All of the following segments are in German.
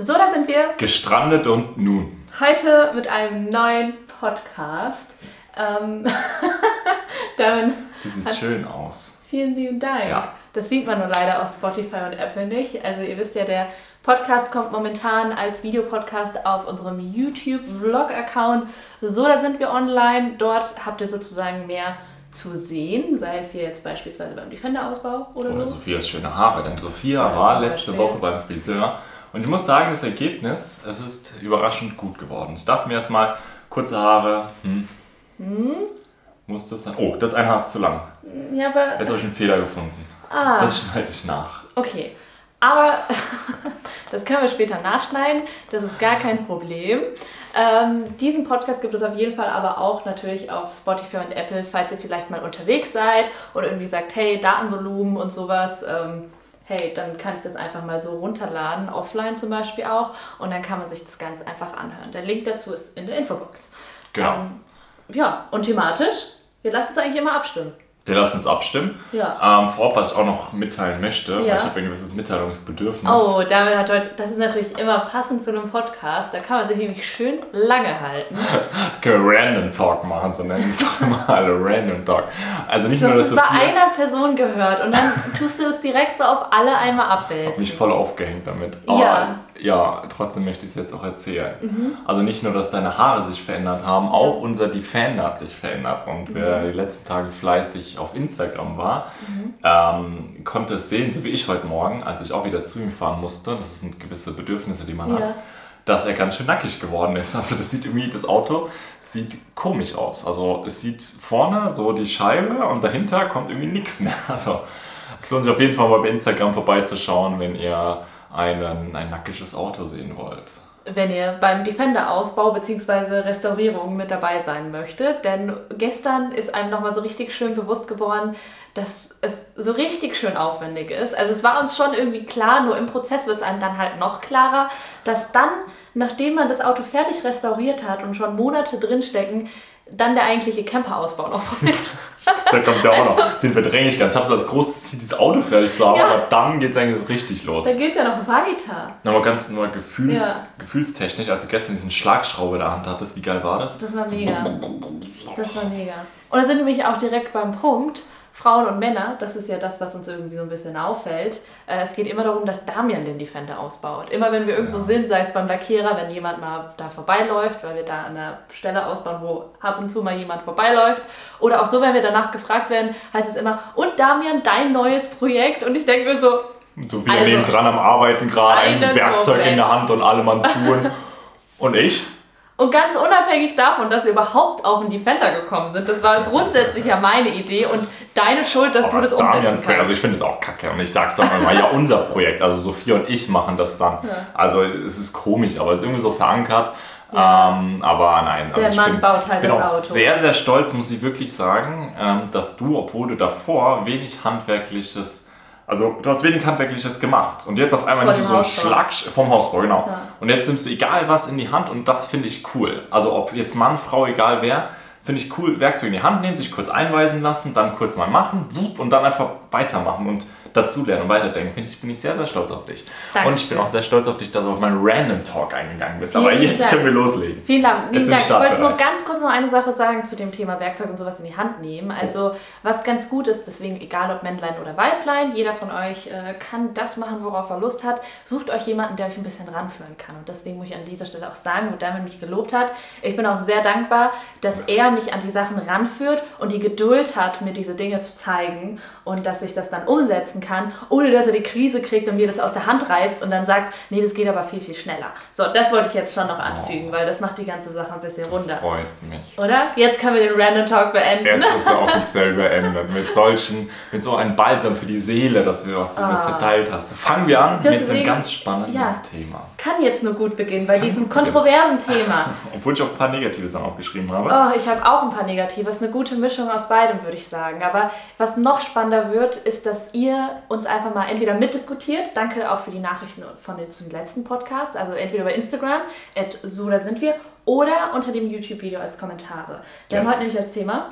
So, da sind wir. Gestrandet und nun. Heute mit einem neuen Podcast. Ähm, damit das sieht schön aus. Vielen lieben Dank. Ja. Das sieht man nur leider auf Spotify und Apple nicht. Also ihr wisst ja, der Podcast kommt momentan als Videopodcast auf unserem YouTube-Vlog-Account. So, da sind wir online. Dort habt ihr sozusagen mehr zu sehen, sei es hier jetzt beispielsweise beim Defender-Ausbau oder, oder so. Sophias schöne Haare, denn Sophia ja, war letzte Woche beim Friseur und ich muss sagen, das Ergebnis, es ist überraschend gut geworden. Ich dachte mir erstmal, kurze Haare, hm, hm? muss das sein? Oh, das eine Haar ist zu lang. Ja, aber... Jetzt habe ich einen Fehler gefunden. Ah. Das schneide ich nach. Okay, aber das können wir später nachschneiden, das ist gar kein Problem. Ähm, diesen Podcast gibt es auf jeden Fall aber auch natürlich auf Spotify und Apple, falls ihr vielleicht mal unterwegs seid oder irgendwie sagt, hey, Datenvolumen und sowas. Ähm, hey, dann kann ich das einfach mal so runterladen, offline zum Beispiel auch, und dann kann man sich das ganz einfach anhören. Der Link dazu ist in der Infobox. Genau. Ähm, ja, und thematisch, wir lassen es eigentlich immer abstimmen. Wir lassen uns abstimmen. Ja. Ähm, vorab, was ich auch noch mitteilen möchte, ja. weil ich habe ein gewisses Mitteilungsbedürfnis. Oh, damit hat heute, das ist natürlich immer passend zu einem Podcast. Da kann man sich nämlich schön lange halten. Können wir Random Talk machen, so nennen es doch mal Random Talk. Also nicht du nur, dass es bei einer Person gehört und dann tust du es direkt so auf alle einmal abwälzen. Ich habe mich voll aufgehängt damit. Aber ja ja, trotzdem möchte ich es jetzt auch erzählen. Mhm. Also nicht nur, dass deine Haare sich verändert haben, auch unser Defender hat sich verändert. Und mhm. wer die letzten Tage fleißig auf Instagram war, mhm. ähm, konnte es sehen, so wie ich heute Morgen, als ich auch wieder zu ihm fahren musste. Das sind gewisse Bedürfnisse, die man ja. hat dass er ganz schön nackig geworden ist. Also das sieht irgendwie, das Auto sieht komisch aus. Also es sieht vorne so die Scheibe und dahinter kommt irgendwie nichts mehr. Also es lohnt sich auf jeden Fall mal bei Instagram vorbeizuschauen, wenn ihr einen, ein nackiges Auto sehen wollt. Wenn ihr beim Defender-Ausbau bzw. Restaurierung mit dabei sein möchtet. Denn gestern ist einem nochmal so richtig schön bewusst geworden, dass es so richtig schön aufwendig ist. Also es war uns schon irgendwie klar, nur im Prozess wird es einem dann halt noch klarer, dass dann, nachdem man das Auto fertig restauriert hat und schon Monate drinstecken, dann der eigentliche Camperausbau noch folgt. da kommt ja auch also, noch. Den verdränge ich ganz. Ich habe so als großes Ziel, dieses Auto fertig zu haben, ja. aber dann geht es eigentlich richtig los. Dann geht es ja noch weiter. Aber ganz nur gefühls, ja. gefühlstechnisch, als du gestern diesen Schlagschraube in der Hand hattest, wie geil war das? Das war mega. Das war mega. Und da sind wir nämlich auch direkt beim Punkt, Frauen und Männer, das ist ja das, was uns irgendwie so ein bisschen auffällt. Äh, es geht immer darum, dass Damian den Defender ausbaut. Immer wenn wir irgendwo ja. sind, sei es beim Lackierer, wenn jemand mal da vorbeiläuft, weil wir da an einer Stelle ausbauen, wo ab und zu mal jemand vorbeiläuft. Oder auch so, wenn wir danach gefragt werden, heißt es immer, und Damian, dein neues Projekt? Und ich denke mir so, so wir also, neben dran am Arbeiten gerade, ein Werkzeug Moment. in der Hand und alle Mann tun. und ich? Und ganz unabhängig davon, dass wir überhaupt auf den Defender gekommen sind, das war grundsätzlich ja meine Idee und deine Schuld, dass Aber du das umsetzen kannst. Also ich finde es auch kacke und ich sag's dann mal, ja unser Projekt, also Sophia und ich machen das dann. Ja. Also es ist komisch, aber es ist irgendwie so verankert. Ja. Ähm, aber nein, also der Mann bin, baut halt bin das auch Auto. sehr, sehr stolz, muss ich wirklich sagen, ähm, dass du, obwohl du davor wenig handwerkliches also du hast wenig Handwerkliches gemacht und jetzt auf einmal nimmst du so einen Schlag vom Hausbau, genau. Ja. Und jetzt nimmst du egal was in die Hand und das finde ich cool. Also ob jetzt Mann, Frau, egal wer, finde ich cool, Werkzeug in die Hand nehmen, sich kurz einweisen lassen, dann kurz mal machen und dann einfach weitermachen. Und dazulernen und weiterdenken, finde ich, bin ich sehr, sehr stolz auf dich. Dankeschön. Und ich bin auch sehr stolz auf dich, dass du auf meinen Random Talk eingegangen bist. Vielen Aber jetzt Dank. können wir loslegen. Vielen Dank. Vielen Dank. Ich wollte nur ganz kurz noch eine Sache sagen zu dem Thema Werkzeug und sowas in die Hand nehmen. Also, was ganz gut ist, deswegen egal ob Männlein oder Weiblein, jeder von euch äh, kann das machen, worauf er Lust hat. Sucht euch jemanden, der euch ein bisschen ranführen kann. Und deswegen muss ich an dieser Stelle auch sagen, wo Daniel mich gelobt hat, ich bin auch sehr dankbar, dass er mich an die Sachen ranführt und die Geduld hat, mir diese Dinge zu zeigen und dass ich das dann umsetzen kann, ohne dass er die Krise kriegt und mir das aus der Hand reißt und dann sagt, nee, das geht aber viel, viel schneller. So, das wollte ich jetzt schon noch anfügen, oh. weil das macht die ganze Sache ein bisschen runder. Freut mich. Oder? Jetzt können wir den Random Talk beenden. Jetzt ist er offiziell beendet. Mit solchen, mit so einem Balsam für die Seele, dass wir was du ah. jetzt verteilt hast. Fangen wir an Deswegen, mit einem ganz spannenden ja, Thema. Kann jetzt nur gut beginnen das bei diesem kontroversen Thema. Obwohl ich auch ein paar Negative Sachen aufgeschrieben habe. Oh, ich habe auch ein paar Negative. Es ist eine gute Mischung aus beidem, würde ich sagen. Aber was noch spannender wird, ist, dass ihr uns einfach mal entweder mitdiskutiert. Danke auch für die Nachrichten von den, zum letzten Podcast. Also entweder bei Instagram, at so da sind wir, oder unter dem YouTube-Video als Kommentare. Wir ja. haben heute nämlich als Thema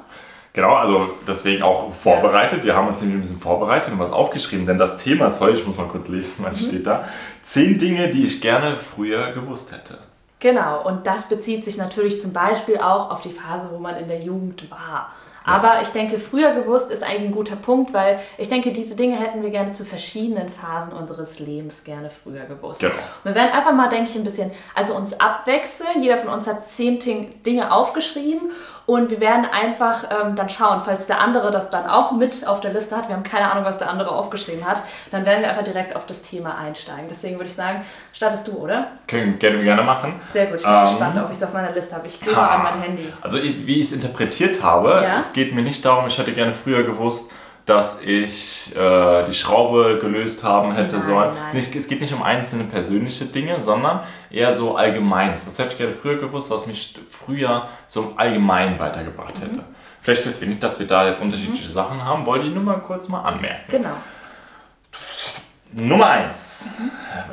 Genau, also deswegen auch vorbereitet. Wir haben uns nämlich ein bisschen vorbereitet und was aufgeschrieben, denn das Thema ist heute, ich muss mal kurz lesen, was mhm. steht da. Zehn Dinge, die ich gerne früher gewusst hätte. Genau, und das bezieht sich natürlich zum Beispiel auch auf die Phase, wo man in der Jugend war. Aber ich denke, früher gewusst ist eigentlich ein guter Punkt, weil ich denke, diese Dinge hätten wir gerne zu verschiedenen Phasen unseres Lebens gerne früher gewusst. Genau. wir werden einfach mal, denke ich, ein bisschen, also uns abwechseln. Jeder von uns hat zehn Dinge aufgeschrieben und wir werden einfach ähm, dann schauen, falls der andere das dann auch mit auf der Liste hat, wir haben keine Ahnung, was der andere aufgeschrieben hat, dann werden wir einfach direkt auf das Thema einsteigen. Deswegen würde ich sagen, startest du, oder? Können wir gerne machen. Sehr gut, ich bin ähm, gespannt, ob ich es auf meiner Liste habe. Ich gehe mal an mein Handy. Also wie ich es interpretiert habe, ja? es geht mir nicht darum, ich hätte gerne früher gewusst, dass ich äh, die Schraube gelöst haben hätte nein, sollen. Nein. es geht nicht um einzelne persönliche Dinge, sondern eher so allgemeins. Was hätte ich gerne früher gewusst, was mich früher so im Allgemeinen weitergebracht hätte. Mhm. Vielleicht deswegen nicht, dass wir da jetzt unterschiedliche mhm. Sachen haben, wollte ich nur mal kurz mal anmerken. Genau. Nummer eins.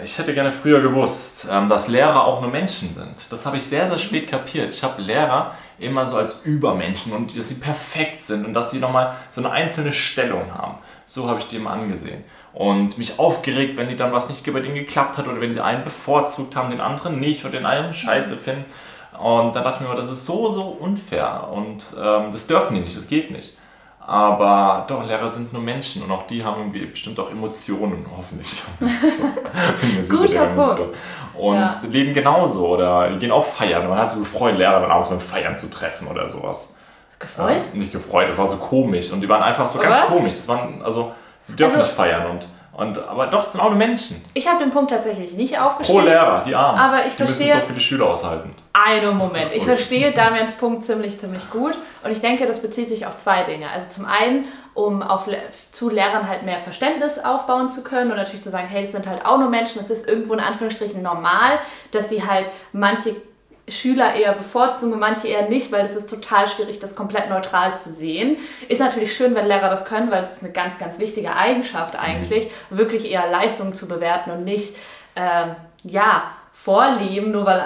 Ich hätte gerne früher gewusst, ähm, dass Lehrer auch nur Menschen sind. Das habe ich sehr, sehr spät kapiert. Ich habe Lehrer immer so als Übermenschen und dass sie perfekt sind und dass sie nochmal so eine einzelne Stellung haben. So habe ich die immer angesehen. Und mich aufgeregt, wenn die dann was nicht bei denen geklappt hat oder wenn die einen bevorzugt haben, den anderen nicht oder den einen scheiße finden. Und dann dachte ich mir, das ist so, so unfair und ähm, das dürfen die nicht, das geht nicht. Aber doch, Lehrer sind nur Menschen und auch die haben irgendwie bestimmt auch Emotionen, hoffentlich. Bin mir sicher, Guter Emotionen. Und ja. leben genauso oder gehen auch feiern. Man hat so gefreut, Lehrer dann abends beim Feiern zu treffen oder sowas. Gefreut? Ja, nicht gefreut, das war so komisch und die waren einfach so ganz komisch. Das waren, also, sie dürfen also, nicht feiern und und, aber doch, es sind auch nur Menschen. Ich habe den Punkt tatsächlich nicht aufgeschrieben. Pro Lehrer, die Armen. Aber ich die verstehe. müssen so viele Schüler aushalten. Einen Moment. Ich verstehe Damians Punkt ziemlich, ziemlich gut. Und ich denke, das bezieht sich auf zwei Dinge. Also zum einen, um auf, zu Lehrern halt mehr Verständnis aufbauen zu können und natürlich zu sagen, hey, das sind halt auch nur Menschen. Es ist irgendwo in Anführungsstrichen normal, dass sie halt manche Schüler eher bevorzugen und manche eher nicht, weil es ist total schwierig, das komplett neutral zu sehen. Ist natürlich schön, wenn Lehrer das können, weil es ist eine ganz, ganz wichtige Eigenschaft eigentlich, mhm. wirklich eher Leistungen zu bewerten und nicht, ähm, ja, vorleben, nur weil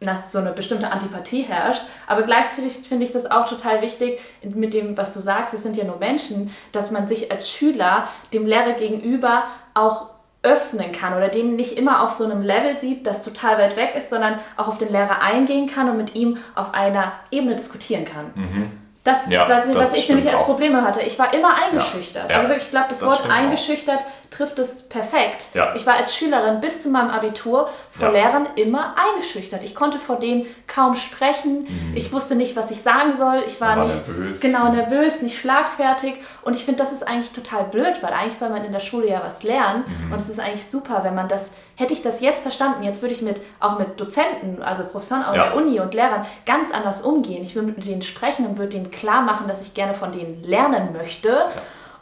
na, so eine bestimmte Antipathie herrscht. Aber gleichzeitig finde ich das auch total wichtig, mit dem, was du sagst, es sind ja nur Menschen, dass man sich als Schüler dem Lehrer gegenüber auch öffnen kann oder den nicht immer auf so einem Level sieht, das total weit weg ist, sondern auch auf den Lehrer eingehen kann und mit ihm auf einer Ebene diskutieren kann. Mhm. Das, ja, das, was ich nämlich als Probleme hatte. Ich war immer eingeschüchtert. Ja, also wirklich, ich glaube, das, das Wort eingeschüchtert auch. Trifft es perfekt. Ja. Ich war als Schülerin bis zu meinem Abitur vor Lehrern immer eingeschüchtert. Ich konnte vor denen kaum sprechen. Mhm. Ich wusste nicht, was ich sagen soll. Ich war, war nicht nervös. genau nervös, nicht schlagfertig. Und ich finde, das ist eigentlich total blöd, weil eigentlich soll man in der Schule ja was lernen. Mhm. Und es ist eigentlich super, wenn man das hätte ich das jetzt verstanden, jetzt würde ich mit, auch mit Dozenten, also Professoren an ja. der Uni und Lehrern ganz anders umgehen. Ich würde mit denen sprechen und würde denen klar machen, dass ich gerne von denen lernen möchte. Ja.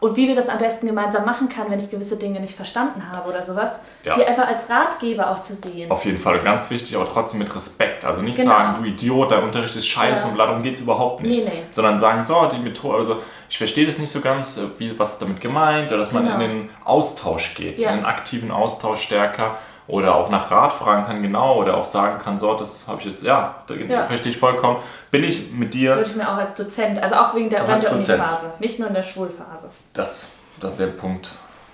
Und wie wir das am besten gemeinsam machen kann, wenn ich gewisse Dinge nicht verstanden habe oder sowas, ja. die einfach als Ratgeber auch zu sehen. Auf jeden Fall, ganz wichtig, aber trotzdem mit Respekt. Also nicht genau. sagen, du Idiot, dein Unterricht ist scheiße ja. und darum geht es überhaupt nicht. Nee, nee. Sondern sagen, so, die Methode, also ich verstehe das nicht so ganz, wie, was ist damit gemeint, oder dass man genau. in den Austausch geht, ja. in den aktiven Austausch stärker oder auch nach Rat fragen kann, genau, oder auch sagen kann, so, das habe ich jetzt, ja, da ja. verstehe ich vollkommen. Bin ich mit dir. Würde ich mir auch als Dozent, also auch wegen der, während der Uniphase, nicht nur in der Schulphase. Das, das ist der Punkt.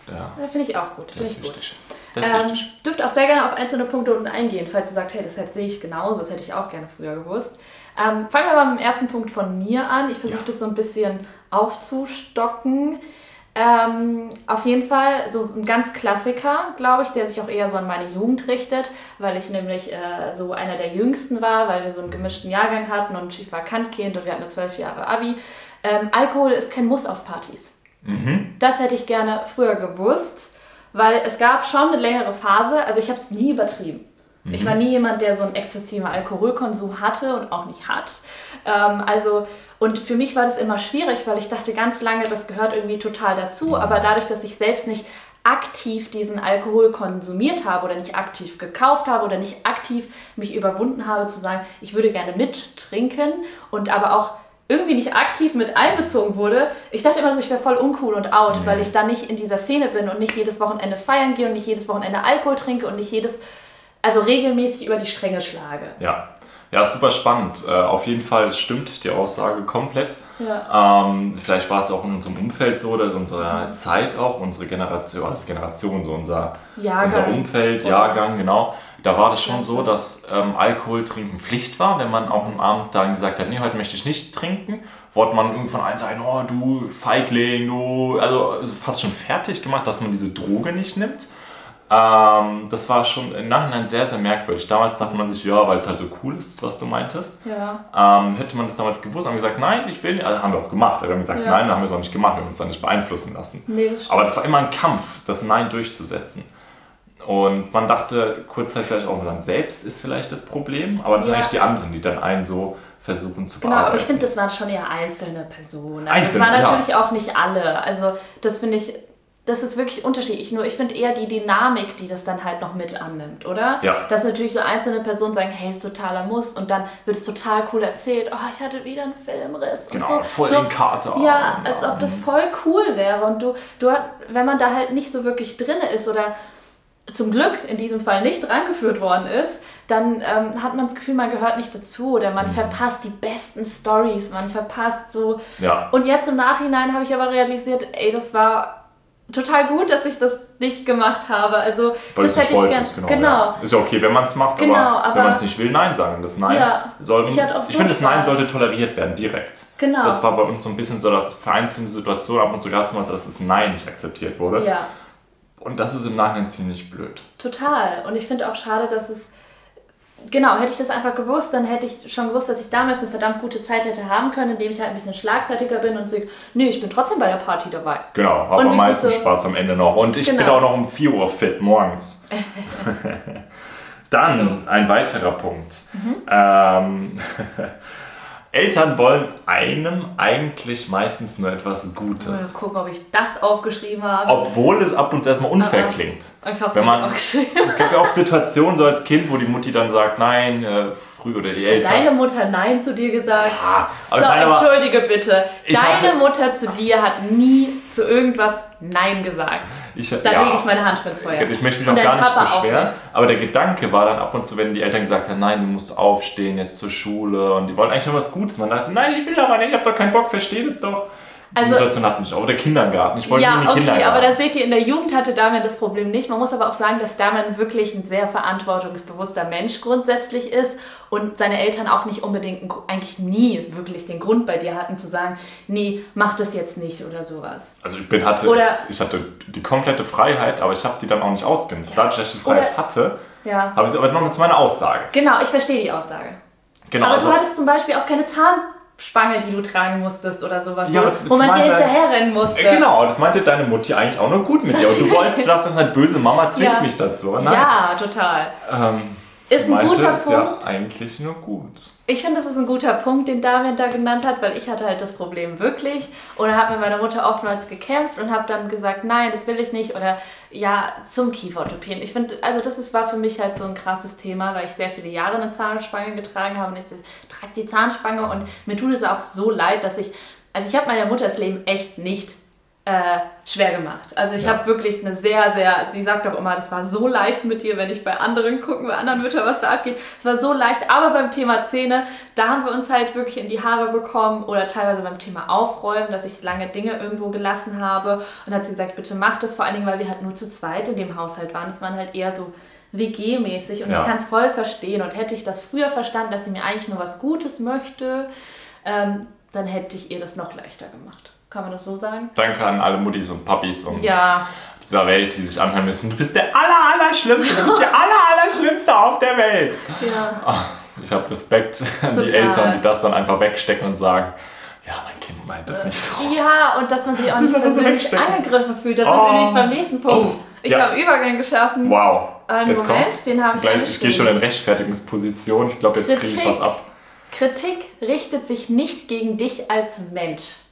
Ja, ja finde ich auch gut. Das ist wichtig. Das ist ähm, wichtig. Dürft auch sehr gerne auf einzelne Punkte unten eingehen, falls ihr sagt, hey, das sehe ich genauso, das hätte ich auch gerne früher gewusst. Ähm, fangen wir mal mit dem ersten Punkt von mir an. Ich versuche ja. das so ein bisschen aufzustocken. Ähm, auf jeden Fall so ein ganz Klassiker, glaube ich, der sich auch eher so an meine Jugend richtet, weil ich nämlich äh, so einer der Jüngsten war, weil wir so einen gemischten Jahrgang hatten und ich war Kantkind und wir hatten nur zwölf Jahre Abi. Ähm, Alkohol ist kein Muss auf Partys. Mhm. Das hätte ich gerne früher gewusst, weil es gab schon eine längere Phase, also ich habe es nie übertrieben. Mhm. Ich war nie jemand, der so einen exzessiven Alkoholkonsum hatte und auch nicht hat. Ähm, also und für mich war das immer schwierig, weil ich dachte ganz lange, das gehört irgendwie total dazu. Aber dadurch, dass ich selbst nicht aktiv diesen Alkohol konsumiert habe oder nicht aktiv gekauft habe oder nicht aktiv mich überwunden habe zu sagen, ich würde gerne mittrinken und aber auch irgendwie nicht aktiv mit einbezogen wurde. Ich dachte immer so, ich wäre voll uncool und out, mhm. weil ich dann nicht in dieser Szene bin und nicht jedes Wochenende feiern gehe und nicht jedes Wochenende Alkohol trinke und nicht jedes, also regelmäßig über die Stränge schlage. Ja, Ja, super spannend. Äh, auf jeden Fall stimmt die Aussage komplett. Ja. Ähm, vielleicht war es auch in unserem Umfeld so, oder unserer mhm. Zeit auch, unsere Generation, was ist Generation, so unser, unser Umfeld? Jahrgang, genau. Da war das schon so, dass ähm, Alkohol trinken Pflicht war. Wenn man auch am Abend dann gesagt hat, nee, heute möchte ich nicht trinken, wurde man irgendwann allen sagen, oh du Feigling, du, also, also fast schon fertig gemacht, dass man diese Droge nicht nimmt. Ähm, das war schon im Nachhinein sehr, sehr merkwürdig. Damals dachte man sich, ja, weil es halt so cool ist, was du meintest. Ja. Ähm, hätte man das damals gewusst, haben wir gesagt, nein, ich will nicht. Also haben wir auch gemacht. Wir haben gesagt, ja. nein, haben wir es auch nicht gemacht, wir haben uns da nicht beeinflussen lassen. Nee, das Aber das war immer ein Kampf, das Nein durchzusetzen. Und man dachte kurzzeitig vielleicht auch, man selbst ist vielleicht das Problem, aber das ja. sind eigentlich die anderen, die dann einen so versuchen zu genau, bearbeiten. Genau, aber ich finde, das waren schon eher einzelne Personen. Also Einzelne, das waren natürlich ja. auch nicht alle. Also das finde ich das ist wirklich unterschiedlich. Nur ich finde eher die Dynamik, die das dann halt noch mit annimmt, oder? Ja. Dass natürlich so einzelne Personen sagen, hey, ist totaler Muss und dann wird es total cool erzählt, oh, ich hatte wieder einen Filmriss. Genau, und so. voll so, den Kater. Ja, als ob das voll cool wäre und du, du, wenn man da halt nicht so wirklich drin ist oder zum Glück in diesem Fall nicht rangeführt worden ist, dann ähm, hat man das Gefühl, man gehört nicht dazu oder man mhm. verpasst die besten Stories, man verpasst so. Ja. Und jetzt im Nachhinein habe ich aber realisiert, ey, das war total gut, dass ich das nicht gemacht habe. Also Weil das hätte ich gerne. Genau. genau. Ja. Ist ja okay, wenn man es macht, genau, aber, aber, wenn man es nicht will, Nein sagen. Das Nein ja, soll Ich, ich finde, das Nein sollte toleriert werden, direkt. Genau. Das war bei uns so ein bisschen so, dass vereinzelte Situation ab und zu gab es mal, dass das Nein nicht akzeptiert wurde. Ja. Und das ist im Nachhinein ziemlich blöd. Total. Und ich finde auch schade, dass es genau, hätte ich das einfach gewusst, dann hätte ich schon gewusst, dass ich damals eine verdammt gute Zeit hätte haben können, indem ich halt ein bisschen schlagfertiger bin und sage, nee, ich bin trotzdem bei der Party dabei. Genau, habe am meisten so Spaß am Ende noch. Und ich genau. bin auch noch um 4 Uhr fit morgens. dann ein weiterer Punkt. Mhm. Ähm, Eltern wollen einem eigentlich meistens nur etwas Gutes. Mal gucken, ob ich das aufgeschrieben habe. Obwohl es ab und zu erstmal unfair uh -uh. klingt. Ich habe es auch geschrieben. Es gibt ja oft Situationen so als Kind, wo die Mutti dann sagt, nein, äh, früh oder die Eltern. Deine Mutter Nein zu dir gesagt? Ja, aber so, entschuldige bitte. Deine hatte, Mutter zu dir hat nie zu irgendwas Nein gesagt. Ich, da ja, lege ich meine Hand ins Feuer. Ich möchte mich auch gar Papa nicht beschweren. Nicht. Aber der Gedanke war dann ab und zu, wenn die Eltern gesagt haben, nein, du musst aufstehen jetzt zur Schule und die wollten eigentlich nur was Gutes. Man dachte, nein, ich will aber nicht, ich habe doch keinen Bock, verstehe das doch. Also, die Situation hatten nicht, aber der Kindergarten. Ich wollte ja, in die okay, aber da seht ihr, in der Jugend hatte Damian das Problem nicht. Man muss aber auch sagen, dass Damian wirklich ein sehr verantwortungsbewusster Mensch grundsätzlich ist und seine Eltern auch nicht unbedingt, eigentlich nie wirklich den Grund bei dir hatten zu sagen, nee, mach das jetzt nicht oder sowas. Also ich bin, hatte, oder, ich hatte die komplette Freiheit, aber ich habe die dann auch nicht ausgenutzt. Ja. Dadurch, dass ich die Freiheit oder, hatte, ja. habe ich aber noch mit meiner Aussage. Genau, ich verstehe die Aussage. Genau, aber also, du hattest zum Beispiel auch keine Zahn Spange, die du tragen musstest oder sowas, ja, wo man dir hinterherrennen musste. Äh, genau, das meinte deine Mutti eigentlich auch nur gut mit dir. Und du wolltest, das halt böse Mama zwingt ja. mich dazu. Nein. Ja, total. Ähm, ist ein guter ist Punkt. ja eigentlich nur gut. Ich finde, das ist ein guter Punkt, den David da genannt hat, weil ich hatte halt das Problem wirklich oder habe mit meiner Mutter oftmals gekämpft und habe dann gesagt, nein, das will ich nicht oder ja, zum Kieferorthopäden. Ich finde, also das ist, war für mich halt so ein krasses Thema, weil ich sehr viele Jahre eine Zahnspange getragen habe und ich trage die Zahnspange und mir tut es auch so leid, dass ich, also ich habe meiner Mutter das Leben echt nicht äh, schwer gemacht. Also ich ja. habe wirklich eine sehr, sehr, sie sagt auch immer, das war so leicht mit dir, wenn ich bei anderen gucken, bei anderen Müttern, was da abgeht. Es war so leicht, aber beim Thema Zähne, da haben wir uns halt wirklich in die Haare bekommen oder teilweise beim Thema Aufräumen, dass ich lange Dinge irgendwo gelassen habe. Und hat sie gesagt, bitte mach das, vor allen Dingen, weil wir halt nur zu zweit in dem Haushalt waren. Es waren halt eher so WG-mäßig und ja. ich kann es voll verstehen. Und hätte ich das früher verstanden, dass sie mir eigentlich nur was Gutes möchte, ähm, dann hätte ich ihr das noch leichter gemacht. Kann man das so sagen? Danke an alle Muttis und Papis und ja. dieser Welt, die sich anhören müssen. Du bist der aller, aller Schlimmste. Du bist der aller, aller Schlimmste auf der Welt. Ja. Oh, ich habe Respekt an Total. die Eltern, die das dann einfach wegstecken und sagen, ja, mein Kind meint das nicht so. Ja, und dass man sich auch nicht persönlich angegriffen fühlt. Das oh. sind wir nämlich beim nächsten Punkt. Oh. Ich ja. habe Übergang geschaffen. Wow. Einen jetzt Moment, kommt's. den habe ich Gleich, Ich gehe schon in Rechtfertigungsposition. Ich glaube, jetzt kriege ich was ab. Kritik richtet sich nicht gegen dich als Mensch.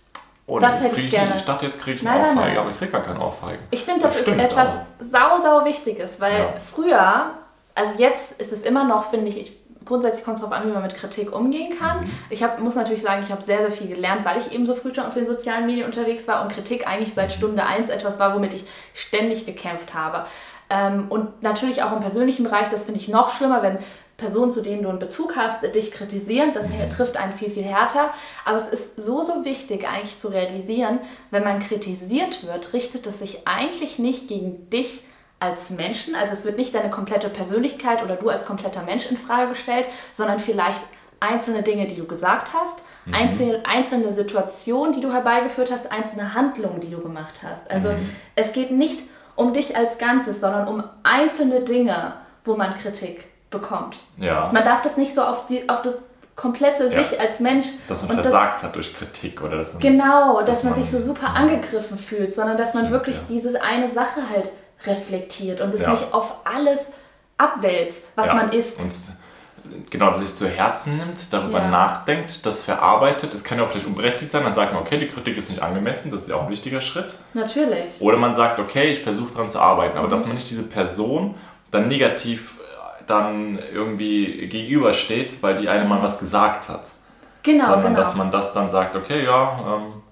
Oh, das hätte ich gerne. Ich dachte, jetzt kriege ich eine nein, Ohrfeige, nein, aber ich kriege gar keine Ohrfeige. Ich finde, das, das ist etwas auch. sau, sau Wichtiges, weil ja. früher, also jetzt ist es immer noch, finde ich, ich grundsätzlich kommt es darauf an, wie man mit Kritik umgehen kann. Mhm. Ich hab, muss natürlich sagen, ich habe sehr, sehr viel gelernt, weil ich eben so früh schon auf den sozialen Medien unterwegs war und Kritik eigentlich seit mhm. Stunde 1 etwas war, womit ich ständig gekämpft habe. Ähm, und natürlich auch im persönlichen Bereich, das finde ich noch schlimmer, wenn Personen, zu denen du einen Bezug hast, dich kritisieren. Das mhm. trifft einen viel, viel härter. Aber es ist so, so wichtig eigentlich zu realisieren, wenn man kritisiert wird, richtet es sich eigentlich nicht gegen dich als Menschen. Also es wird nicht deine komplette Persönlichkeit oder du als kompletter Mensch in Frage gestellt, sondern vielleicht einzelne Dinge, die du gesagt hast, mhm. einzelne, einzelne Situationen, die du herbeigeführt hast, einzelne Handlungen, die du gemacht hast. Also mhm. es geht nicht um dich als Ganzes, sondern um einzelne Dinge, wo man Kritik bekommt. Ja. Man darf das nicht so auf, die, auf das komplette ja. sich als Mensch. Dass man versagt das, hat durch Kritik oder dass man. Genau, dass, dass man, man, sich so super angegriffen fühlt, sondern dass man wirklich ja. diese eine Sache halt reflektiert und es ja. nicht auf alles abwälzt, was man ist. Und genau, sich zu Herzen nimmt, darüber nachdenkt, das verarbeitet. Es kann ja auch vielleicht unberechtigt sein, dann sagt man, okay, die Kritik ist nicht angemessen, das ist ja auch ein wichtiger Schritt. Natürlich. Oder man sagt, okay, ich versuche daran zu arbeiten, aber mhm. dass man nicht diese Person dann negativ dann irgendwie gegenübersteht, weil die eine mal was gesagt hat. Genau. Sondern genau. dass man das dann sagt, okay, ja, ähm,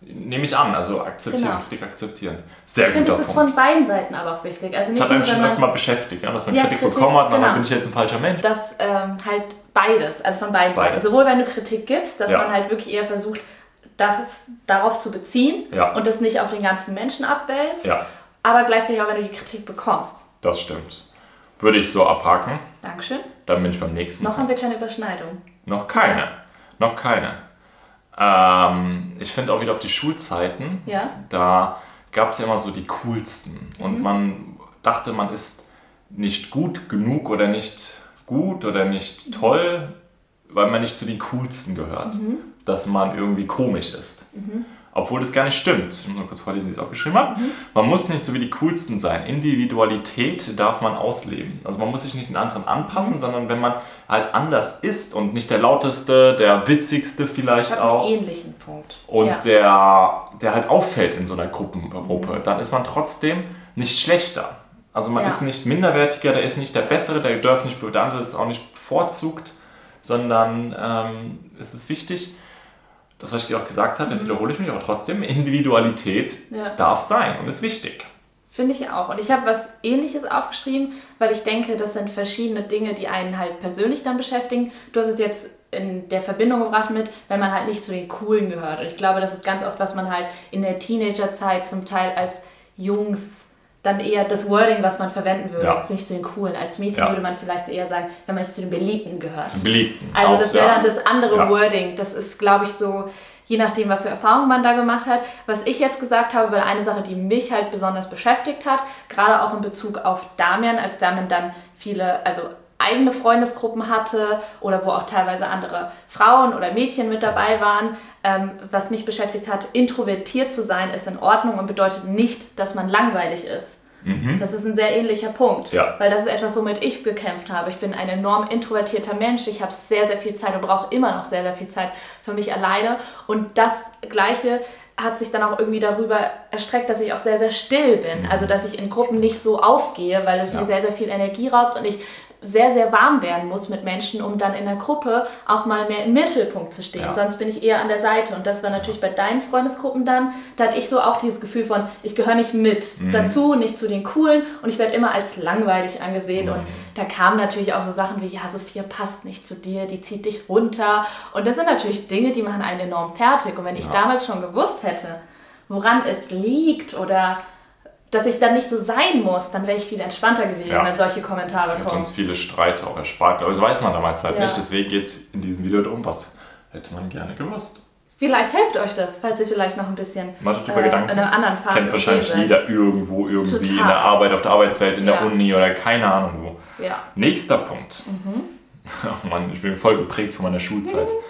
nehme ich an, also akzeptieren, genau. Kritik akzeptieren. Sehr ich finde, das ist von beiden Seiten aber auch wichtig. Also das hat einen schon öfter mal beschäftigt, ja, dass man ja, Kritik, Kritik, bekommen hat, genau. dann bin ich jetzt ein falscher Mensch. Das ähm, halt beides, also von beiden beides. Seiten. Sowohl wenn du Kritik gibst, dass ja. man halt wirklich eher versucht, das darauf zu beziehen ja. und das nicht auf den ganzen Menschen abwälzt, ja. aber gleichzeitig auch, wenn du die Kritik bekommst. Das stimmt. Würde ich so abhaken. Dankeschön. Dann bin ich beim nächsten. Noch haben wir keine Überschneidung. Noch keine. Ja. Noch keine. Ähm, ich finde auch wieder auf die Schulzeiten. Ja. Da gab es ja immer so die coolsten. Und mhm. man dachte, man ist nicht gut genug oder nicht gut oder nicht toll, weil man nicht zu den coolsten gehört. Mhm. Dass man irgendwie komisch ist. Mhm. Obwohl das gar nicht stimmt. Ich muss mal kurz vorlesen, wie ich es aufgeschrieben habe. Mhm. Man muss nicht so wie die Coolsten sein. Individualität darf man ausleben. Also man muss sich nicht den anderen anpassen, mhm. sondern wenn man halt anders ist und nicht der lauteste, der witzigste vielleicht ich auch. einen ähnlichen Punkt. Und ja. der, der halt auffällt in so einer Gruppengruppe, mhm. dann ist man trotzdem nicht schlechter. Also man ja. ist nicht minderwertiger, der ist nicht der Bessere, der darf nicht, der andere ist auch nicht bevorzugt, sondern ähm, es ist wichtig, das, was ich dir auch gesagt habe, jetzt mhm. wiederhole ich mich, aber trotzdem, Individualität ja. darf sein und ist wichtig. Finde ich auch. Und ich habe was Ähnliches aufgeschrieben, weil ich denke, das sind verschiedene Dinge, die einen halt persönlich dann beschäftigen. Du hast es jetzt in der Verbindung gebracht mit, wenn man halt nicht zu den Coolen gehört. Und ich glaube, das ist ganz oft, was man halt in der Teenagerzeit zum Teil als Jungs dann eher das Wording, was man verwenden würde, ja. nicht zu den coolen. Als Mädchen ja. würde man vielleicht eher sagen, wenn man nicht zu den Beliebten gehört. Zu Beliebten. Also das wäre dann das andere Wording. Das ist, glaube ich, so, je nachdem, was für Erfahrungen man da gemacht hat. Was ich jetzt gesagt habe, weil eine Sache, die mich halt besonders beschäftigt hat, gerade auch in Bezug auf Damian, als Damian dann viele, also eigene Freundesgruppen hatte oder wo auch teilweise andere Frauen oder Mädchen mit dabei waren. Ähm, was mich beschäftigt hat, introvertiert zu sein, ist in Ordnung und bedeutet nicht, dass man langweilig ist. Mhm. Das ist ein sehr ähnlicher Punkt, ja. weil das ist etwas, womit ich gekämpft habe. Ich bin ein enorm introvertierter Mensch. Ich habe sehr, sehr viel Zeit und brauche immer noch sehr, sehr viel Zeit für mich alleine. Und das Gleiche hat sich dann auch irgendwie darüber erstreckt, dass ich auch sehr, sehr still bin. Mhm. Also, dass ich in Gruppen nicht so aufgehe, weil es ja. mir sehr, sehr viel Energie raubt und ich sehr, sehr warm werden muss mit Menschen, um dann in der Gruppe auch mal mehr im Mittelpunkt zu stehen. Ja. Sonst bin ich eher an der Seite. Und das war natürlich bei deinen Freundesgruppen dann, da hatte ich so auch dieses Gefühl von, ich gehöre nicht mit mhm. dazu, nicht zu den Coolen und ich werde immer als langweilig angesehen. Mhm. Und da kamen natürlich auch so Sachen wie, ja, Sophia passt nicht zu dir, die zieht dich runter. Und das sind natürlich Dinge, die machen einen enorm fertig. Und wenn ich ja. damals schon gewusst hätte, woran es liegt oder dass ich dann nicht so sein muss, dann wäre ich viel entspannter gewesen, ja. wenn solche Kommentare kommen. Hat uns viele Streite auch erspart. Aber das weiß man damals halt ja. nicht. Deswegen geht es in diesem Video darum, was hätte man gerne gewusst. Vielleicht hilft euch das, falls ihr vielleicht noch ein bisschen äh, Gedanken. in einer anderen Phase Kennt wahrscheinlich jeder irgendwo, irgendwie Total. in der Arbeit, auf der Arbeitswelt, in ja. der Uni oder keine Ahnung wo. Ja. Nächster Punkt. Mhm. Oh Mann, ich bin voll geprägt von meiner Schulzeit. Mhm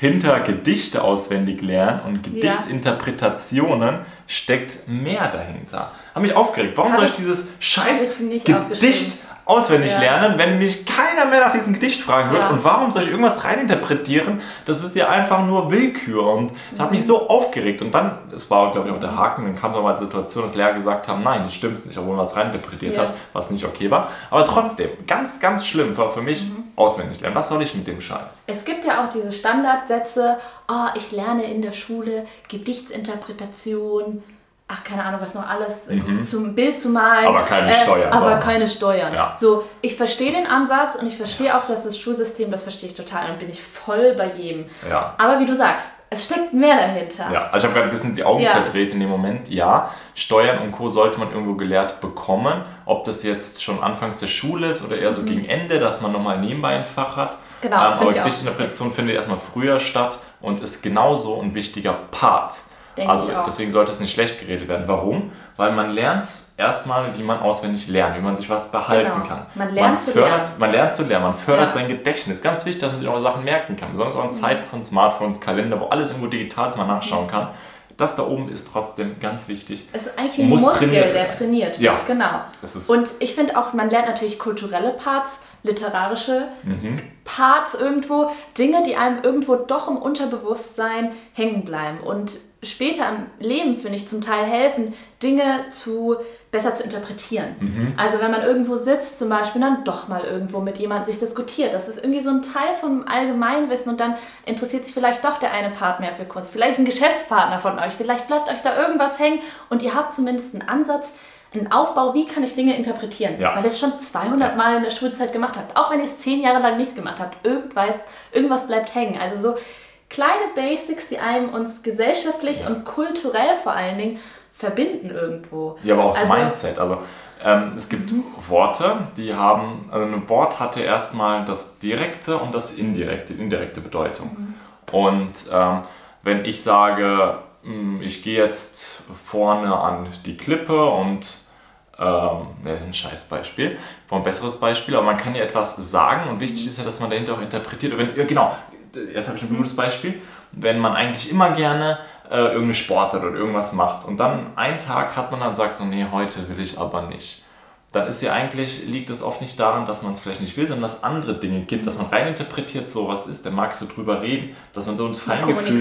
hinter Gedichte auswendig lernen und Gedichtsinterpretationen. Steckt mehr dahinter. Habe mich aufgeregt. Warum Hab soll ich dieses scheiß Gedicht auswendig ja. lernen, wenn mich keiner mehr nach diesem Gedicht fragen wird? Ja. Und warum soll ich irgendwas reininterpretieren? Das ist ja einfach nur Willkür. Und das mhm. hat mich so aufgeregt. Und dann, es war, glaube ich, auch der Haken, dann kam mal die Situation, dass Lehrer gesagt haben, nein, das stimmt nicht, obwohl man es reininterpretiert ja. hat, was nicht okay war. Aber trotzdem, ganz, ganz schlimm war für mich mhm. auswendig lernen. Was soll ich mit dem Scheiß? Es gibt ja auch diese Standardsätze, oh, ich lerne in der Schule Gedichtsinterpretation, ach keine Ahnung, was noch alles mhm. zum Bild zu malen. Aber keine äh, Steuern. Aber doch. keine Steuern. Ja. So, ich verstehe den Ansatz und ich verstehe auch, dass das Schulsystem, das verstehe ich total und bin ich voll bei jedem. Ja. Aber wie du sagst, es steckt mehr dahinter. Ja, also ich habe gerade ein bisschen die Augen ja. verdreht in dem Moment. Ja, Steuern und Co. sollte man irgendwo gelehrt bekommen. Ob das jetzt schon anfangs der Schule ist oder eher so mhm. gegen Ende, dass man nochmal nebenbei ein Fach hat. Genau, ähm, aber die Interpretation findet erstmal früher statt und ist genauso ein wichtiger Part Denke also deswegen sollte es nicht schlecht geredet werden. Warum? Weil man lernt erstmal, wie man auswendig lernt, wie man sich was behalten genau. kann. Man lernt man zu fördert, lernen. Man lernt zu lernen, man fördert ja. sein Gedächtnis. Ganz wichtig, dass man sich auch Sachen merken kann. Besonders auch in mhm. Zeiten von Smartphones, Kalender, wo alles irgendwo digital ist, man nachschauen mhm. kann. Das da oben ist trotzdem ganz wichtig. Es ist eigentlich ein Muskel, der trainiert wird. Ja, genau. Und ich finde auch, man lernt natürlich kulturelle Parts literarische mhm. Parts irgendwo, Dinge, die einem irgendwo doch im Unterbewusstsein hängen bleiben und später im Leben, finde ich, zum Teil helfen, Dinge zu besser zu interpretieren. Mhm. Also wenn man irgendwo sitzt zum Beispiel, dann doch mal irgendwo mit jemandem sich diskutiert. Das ist irgendwie so ein Teil vom Allgemeinwissen und dann interessiert sich vielleicht doch der eine Part mehr für Kunst. Vielleicht ist ein Geschäftspartner von euch, vielleicht bleibt euch da irgendwas hängen und ihr habt zumindest einen Ansatz, einen Aufbau, wie kann ich Dinge interpretieren? Ja. Weil ihr es schon 200 Mal in der Schulzeit gemacht habt. Auch wenn ihr es zehn Jahre lang nicht gemacht habt. Irgendwas, irgendwas bleibt hängen. Also so kleine Basics, die einem uns gesellschaftlich ja. und kulturell vor allen Dingen verbinden irgendwo. Ja, aber auch das also, Mindset. Also ähm, es gibt mhm. Worte, die haben, also ein Wort hatte erstmal das direkte und das indirekte, indirekte Bedeutung. Mhm. Und ähm, wenn ich sage, ich gehe jetzt vorne an die Klippe und ähm, das ist ein scheiß Beispiel, ein besseres Beispiel, aber man kann ja etwas sagen und wichtig ist ja, dass man dahinter auch interpretiert. Wenn, ja, genau, jetzt habe ich ein gutes Beispiel. Wenn man eigentlich immer gerne äh, irgendeine Sportart oder irgendwas macht und dann einen Tag hat man dann sagt so, nee, heute will ich aber nicht dann ist ja eigentlich, liegt es oft nicht daran, dass man es vielleicht nicht will, sondern dass es andere Dinge gibt, dass man reininterpretiert, so was ist, der mag so drüber reden, dass man so ein Feingefühl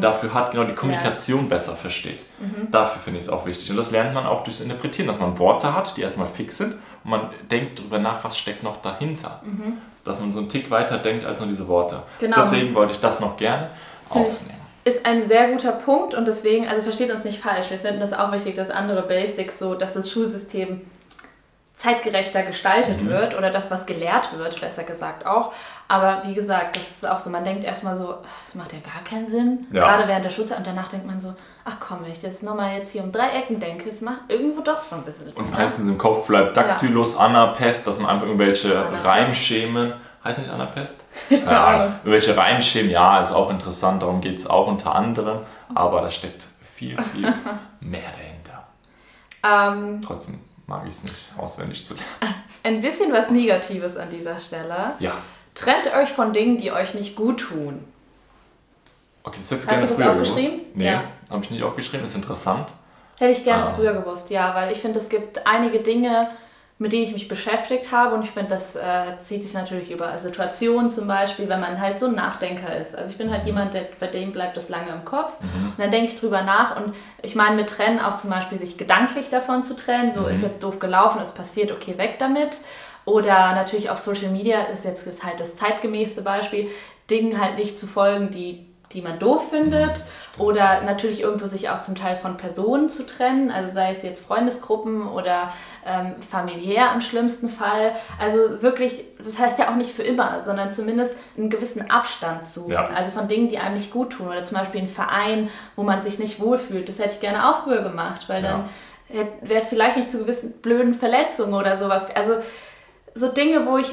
dafür hat, genau die Kommunikation ja. besser versteht. Mhm. Dafür finde ich es auch wichtig. Und das lernt man auch durchs Interpretieren, dass man Worte hat, die erstmal fix sind und man denkt darüber nach, was steckt noch dahinter. Mhm. Dass man so einen Tick weiter denkt als nur diese Worte. Genau. Deswegen wollte ich das noch gerne Find aufnehmen ist ein sehr guter Punkt und deswegen, also versteht uns nicht falsch, wir finden es auch wichtig, dass andere Basics, so dass das Schulsystem zeitgerechter gestaltet mhm. wird oder das, was gelehrt wird, besser gesagt auch. Aber wie gesagt, das ist auch so, man denkt erstmal so, das macht ja gar keinen Sinn, ja. gerade während der Schulzeit und danach denkt man so, ach komm, wenn ich jetzt nochmal jetzt hier um drei Ecken denke, das macht irgendwo doch so ein bisschen Sinn. Und meistens im Kopf bleibt Dactylus, ja. Anapest, dass man einfach irgendwelche Reimschemen, heißt nicht Anapest? ja, irgendwelche Reimschemen, ja, ist auch interessant, darum geht es auch unter anderem, aber da steckt viel, viel mehr dahinter. Ähm, Trotzdem mag ich es nicht, auswendig zu lernen. Ein bisschen was Negatives an dieser Stelle. Ja. Trennt euch von Dingen, die euch nicht gut tun. Okay, das hättest du gerne früher gewusst. Nee, ja. habe ich nicht aufgeschrieben, ist interessant. Hätte ich gerne ah. früher gewusst, ja, weil ich finde, es gibt einige Dinge, mit denen ich mich beschäftigt habe. Und ich finde, das äh, zieht sich natürlich über Situationen zum Beispiel, wenn man halt so ein Nachdenker ist. Also ich bin halt mhm. jemand, der, bei dem bleibt das lange im Kopf. Mhm. Und dann denke ich drüber nach. Und ich meine, mit Trennen auch zum Beispiel sich gedanklich davon zu trennen. So mhm. ist jetzt doof gelaufen, ist passiert, okay, weg damit. Oder natürlich auch Social Media ist jetzt ist halt das zeitgemäße Beispiel, Dingen halt nicht zu folgen, die die man doof findet mhm, oder natürlich irgendwo sich auch zum Teil von Personen zu trennen, also sei es jetzt Freundesgruppen oder ähm, familiär im schlimmsten Fall. Also wirklich, das heißt ja auch nicht für immer, sondern zumindest einen gewissen Abstand zu, ja. also von Dingen, die einem nicht gut tun oder zum Beispiel ein Verein, wo man sich nicht wohlfühlt. Das hätte ich gerne auch früher gemacht, weil ja. dann wäre es vielleicht nicht zu gewissen blöden Verletzungen oder sowas. Also so Dinge, wo ich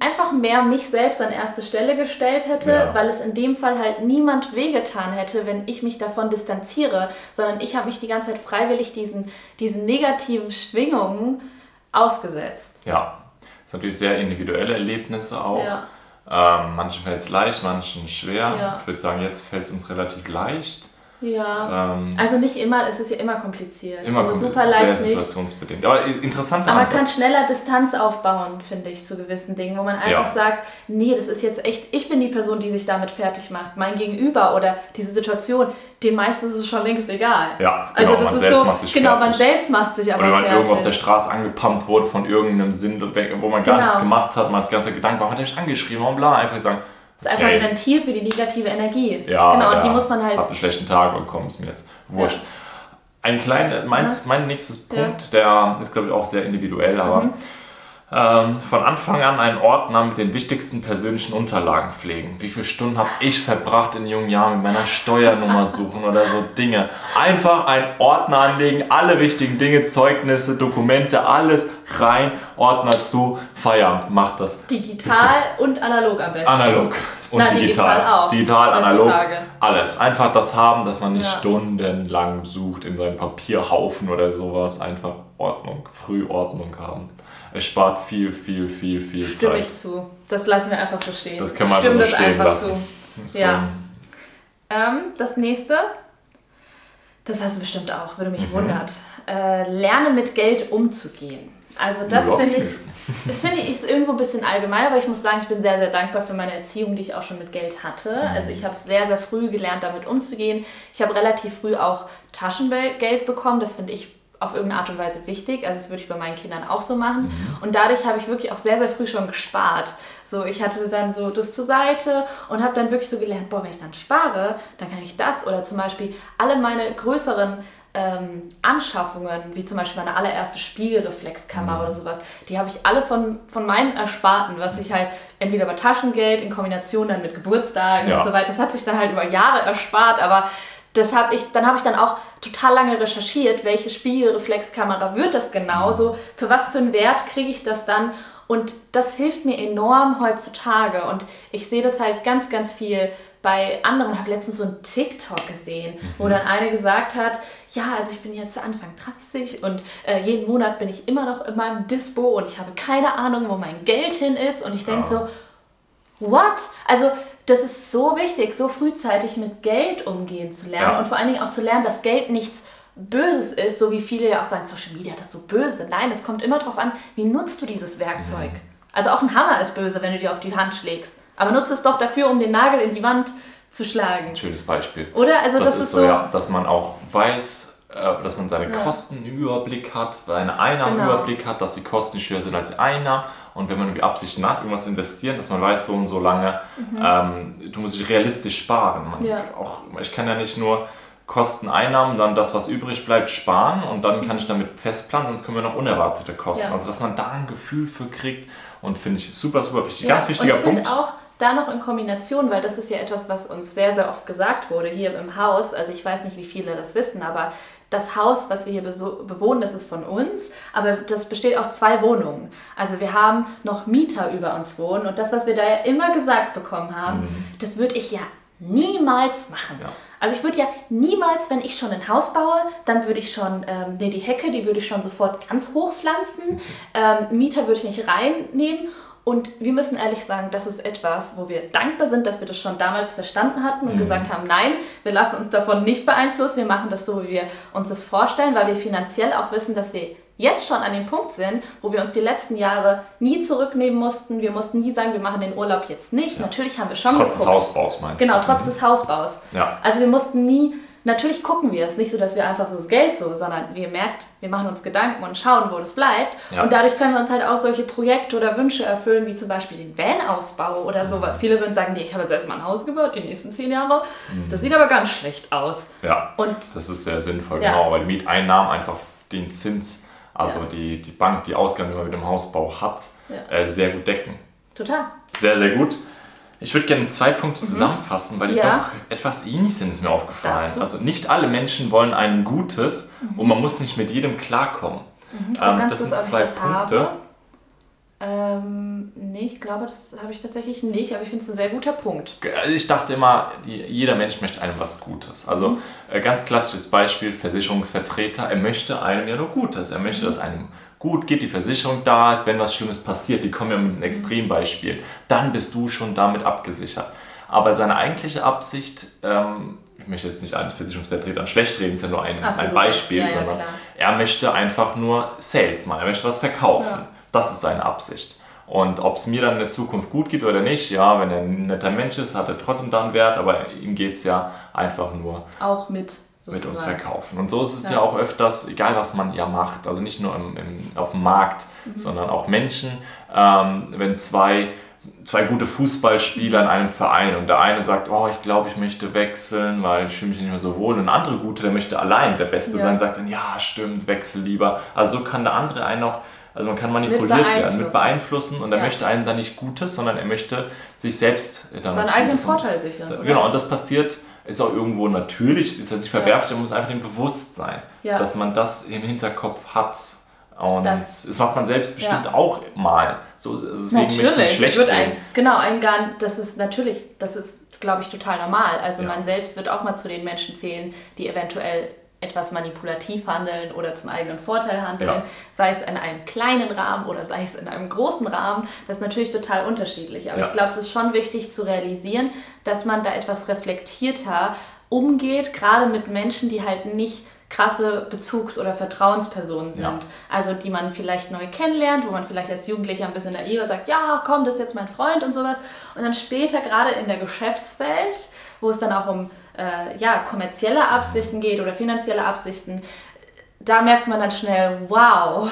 einfach mehr mich selbst an erste Stelle gestellt hätte, ja. weil es in dem Fall halt niemand wehgetan hätte, wenn ich mich davon distanziere, sondern ich habe mich die ganze Zeit freiwillig diesen, diesen negativen Schwingungen ausgesetzt. Ja, das sind natürlich sehr individuelle Erlebnisse auch. Ja. Ähm, manchen fällt es leicht, manchen schwer. Ja. Ich würde sagen, jetzt fällt es uns relativ leicht. Ja. Ähm, also nicht immer, es ist ja immer kompliziert. Immer so kompliziert, super leicht sehr situationsbedingt. Aber interessant. Aber man kann schneller Distanz aufbauen, finde ich, zu gewissen Dingen, wo man einfach ja. sagt, nee, das ist jetzt echt, ich bin die Person, die sich damit fertig macht. Mein Gegenüber oder diese Situation, dem meisten ist es schon längst egal. Ja, genau, also das man ist selbst so, macht sich Genau, fertig. man selbst macht sich aber Oder man irgendwo auf der Straße angepumpt wurde von irgendeinem Sinn, wo man gar genau. nichts gemacht hat, man hat die ganze Gedanken, warum hat er mich angeschrieben, warum bla, einfach sagen, das ist okay. einfach ein Ventil für die negative Energie. Ja, genau, und die muss man halt. Hat einen schlechten Tag und komm, ist mir jetzt wurscht. ein kleiner, mein, mein nächstes Punkt, der ist glaube ich auch sehr individuell, aber mhm ähm, von Anfang an einen Ordner mit den wichtigsten persönlichen Unterlagen pflegen. Wie viele Stunden habe ich verbracht in jungen Jahren mit meiner Steuernummer suchen oder so Dinge. Einfach einen Ordner anlegen, alle wichtigen Dinge, Zeugnisse, Dokumente, alles rein, Ordner zu, Feierabend, macht das. Digital bitte. und analog am besten. Analog und Na, digital. Digital, auch. digital analog, alles. Einfach das haben, dass man nicht ja. stundenlang sucht in seinem Papierhaufen oder sowas. Einfach Ordnung, Frühordnung haben es spart viel, viel, viel, viel Stimme Zeit. Stimme ich zu. Das lassen wir einfach so stehen. Das kann man Stimme einfach so stehen einfach lassen. Zu. Ja. Ähm, das nächste, das hast du bestimmt auch, würde mich mhm. wundert. Äh, lerne mit Geld umzugehen. Also das finde ich, das finde ich ist irgendwo ein bisschen allgemein, aber ich muss sagen, ich bin sehr, sehr dankbar für meine Erziehung, die ich auch schon mit Geld hatte. Mhm. Also ich habe sehr, sehr früh gelernt, damit umzugehen. Ich habe relativ früh auch Taschengeld bekommen. Das finde ich auf irgendeine Art und Weise wichtig. Also das würde ich bei meinen Kindern auch so machen. Mhm. Und dadurch habe ich wirklich auch sehr, sehr früh schon gespart. So, ich hatte dann so das zur Seite und habe dann wirklich so gelernt, boah, wenn ich dann spare, dann kann ich das oder zum Beispiel alle meine größeren ähm, Anschaffungen, wie zum Beispiel meine allererste Spiegelreflexkamera mhm. oder sowas, die habe ich alle von, von meinem Ersparten, was ich halt entweder bei Taschengeld in Kombination dann mit Geburtstagen ja. und so weiter, das hat sich dann halt über Jahre erspart, aber das hab ich, dann habe ich dann auch total lange recherchiert, welche Spiegelreflexkamera wird das genau, so für was für einen Wert kriege ich das dann und das hilft mir enorm heutzutage und ich sehe das halt ganz, ganz viel bei anderen. Ich habe letztens so einen TikTok gesehen, mhm. wo dann eine gesagt hat, ja, also ich bin jetzt Anfang 30 und äh, jeden Monat bin ich immer noch in meinem Dispo und ich habe keine Ahnung, wo mein Geld hin ist und ich denke so, what? Also das ist so wichtig, so frühzeitig mit Geld umgehen zu lernen ja. und vor allen Dingen auch zu lernen, dass Geld nichts Böses ist, so wie viele ja auch sagen, Social Media das ist so böse. Nein, es kommt immer darauf an, wie nutzt du dieses Werkzeug. Mhm. Also auch ein Hammer ist böse, wenn du dir auf die Hand schlägst. Aber nutze es doch dafür, um den Nagel in die Wand zu schlagen. schönes Beispiel. Oder? Also das, das ist so, ja, dass man auch weiß, äh, dass man seine ja. Kosten im Überblick hat, seine Einnahmen genau. Überblick hat, dass die Kosten nicht höher sind als die Einnahmen und wenn man die Absichten hat, irgendwas investieren, dass man weiß, so und so lange, mhm. ähm, du musst dich realistisch sparen. Man, ja. auch, ich kann ja nicht nur Kosten, Einnahmen, dann das, was übrig bleibt, sparen und dann kann ich damit festplanen, sonst kommen wir noch unerwartete Kosten. Ja. Also, dass man da ein Gefühl für kriegt und finde ich super, super wichtig. Ja. Ganz wichtiger Punkt. auch da noch in Kombination, weil das ist ja etwas, was uns sehr, sehr oft gesagt wurde hier im Haus. Also ich weiß nicht, wie viele das wissen, aber das Haus, was wir hier bewohnen, das ist von uns, aber das besteht aus zwei Wohnungen. Also wir haben noch Mieter über uns wohnen und das, was wir da ja immer gesagt bekommen haben, mhm. das würde ich ja niemals machen. Ja. Also ich würde ja niemals, wenn ich schon ein Haus baue, dann würde ich schon, ähm, nee, die Hecke, die würde ich schon sofort ganz hoch pflanzen. Ähm, Mieter würde ich nicht reinnehmen und wir müssen ehrlich sagen, das ist etwas, wo wir dankbar sind, dass wir das schon damals verstanden hatten und mhm. gesagt haben, nein, wir lassen uns davon nicht beeinflussen, wir machen das so, wie wir uns das vorstellen, weil wir finanziell auch wissen, dass wir jetzt schon an dem Punkt sind, wo wir uns die letzten Jahre nie zurücknehmen mussten. Wir mussten nie sagen, wir machen den Urlaub jetzt nicht. Ja. Natürlich haben wir schon Trotz geguckt. des Hausbaus meinst du? Genau, trotz des Hausbaus. Ja. Also wir mussten nie natürlich gucken wir es nicht so, dass wir einfach so das Geld so, sondern wir merkt, wir machen uns Gedanken und schauen, wo das bleibt. Ja. Und dadurch können wir uns halt auch solche Projekte oder Wünsche erfüllen, wie zum Beispiel den Van-Ausbau oder mhm. sowas. Viele würden sagen, nee, ich habe jetzt erstmal ein Haus gebaut, die nächsten zehn Jahre. Mhm. Das sieht aber ganz schlecht aus. Ja, und das ist sehr sinnvoll, ja. genau, weil die Mieteinnahmen einfach den Zins, also ja. die, die Bank, die Ausgaben, die man mit dem Hausbau hat, äh, sehr gut decken. Total. Sehr, sehr gut. Ich würde gerne zwei Punkte mhm. zusammenfassen, weil die ja. doch etwas ähnlich sind, ist mir aufgefallen. Also nicht alle Menschen wollen ein Gutes mhm. und man muss nicht mit jedem klarkommen. Mhm. Ähm, das sind zwei Punkte. Habe. Ähm, nee, ich glaube, das habe ich tatsächlich nicht, aber ich finde es ein sehr guter Punkt. Also ich dachte immer, jeder Mensch möchte einem was Gutes. Also mhm. Äh, ganz klassisches Beispiel, Versicherungsvertreter, er möchte einem ja nur Gutes. Er möchte, mhm. dass einem gut geht, die Versicherung da ist, wenn was Schlimmes passiert, die kommen ja mit diesen. Extrembeispielen, dann bist du schon damit abgesichert. Aber seine eigentliche Absicht, ähm, ich möchte jetzt nicht einen Versicherungsvertreter schlecht reden, ist ja nur ein, ein Beispiel, ja, ja, sondern klar. er möchte einfach nur Sales machen, er möchte was verkaufen. Ja. Das ist seine Absicht. Und ob es mir dann in der Zukunft gut geht oder nicht, ja, wenn er ein netter Mensch ist, hat er trotzdem dann Wert, aber ihm geht es ja einfach nur. Auch mit mit uns verkaufen. Und so ist es ja. ja. auch öfters, egal was man ja macht, also nicht nur im, im, auf dem Markt, mhm. sondern auch Menschen, ähm, wenn zwei zwei gute Fußballspieler in einem Verein und der eine sagt, oh, ich glaube, ich möchte wechseln, weil ich fühle mich nicht mehr so wohl. Und ein anderer gute, der möchte allein der Beste ja. sein, sagt dann, ja, stimmt, wechsel lieber. Also so kann der andere einen auch, also man kann manipuliert mit werden, mit beeinflussen und er ja. möchte einen dann nicht Gutes, sondern er möchte sich selbst dann Seinen eigenen Vorteil sichern. Genau, und das passiert, ist auch irgendwo natürlich, ist ja nicht verwerflich, man muss einfach dem bewusst sein, ja. dass man das im Hinterkopf hat. Und das, das macht man selbst bestimmt auch mal. So, natürlich, schlecht wird ein, genau, ein gar, das ist natürlich, das ist, glaube ich, total normal. Also man selbst wird auch mal zu den Menschen zählen, die eventuell etwas manipulativ handeln oder zum eigenen Vorteil handeln, ja. sei es in einem kleinen Rahmen oder sei es in einem großen Rahmen, das ist natürlich total unterschiedlich. Aber ja. ich glaube, es ist schon wichtig zu realisieren, dass man da etwas reflektierter umgeht, gerade mit Menschen, die halt nicht krasse Bezugs- oder Vertrauenspersonen sind. Ja. Also die man vielleicht neu kennenlernt, wo man vielleicht als Jugendlicher ein bisschen naiver sagt, ja, komm, das ist jetzt mein Freund und sowas. Und dann später gerade in der Geschäftswelt, wo es dann auch um äh, ja, kommerzielle Absichten geht oder finanzielle Absichten, da merkt man dann schnell, wow,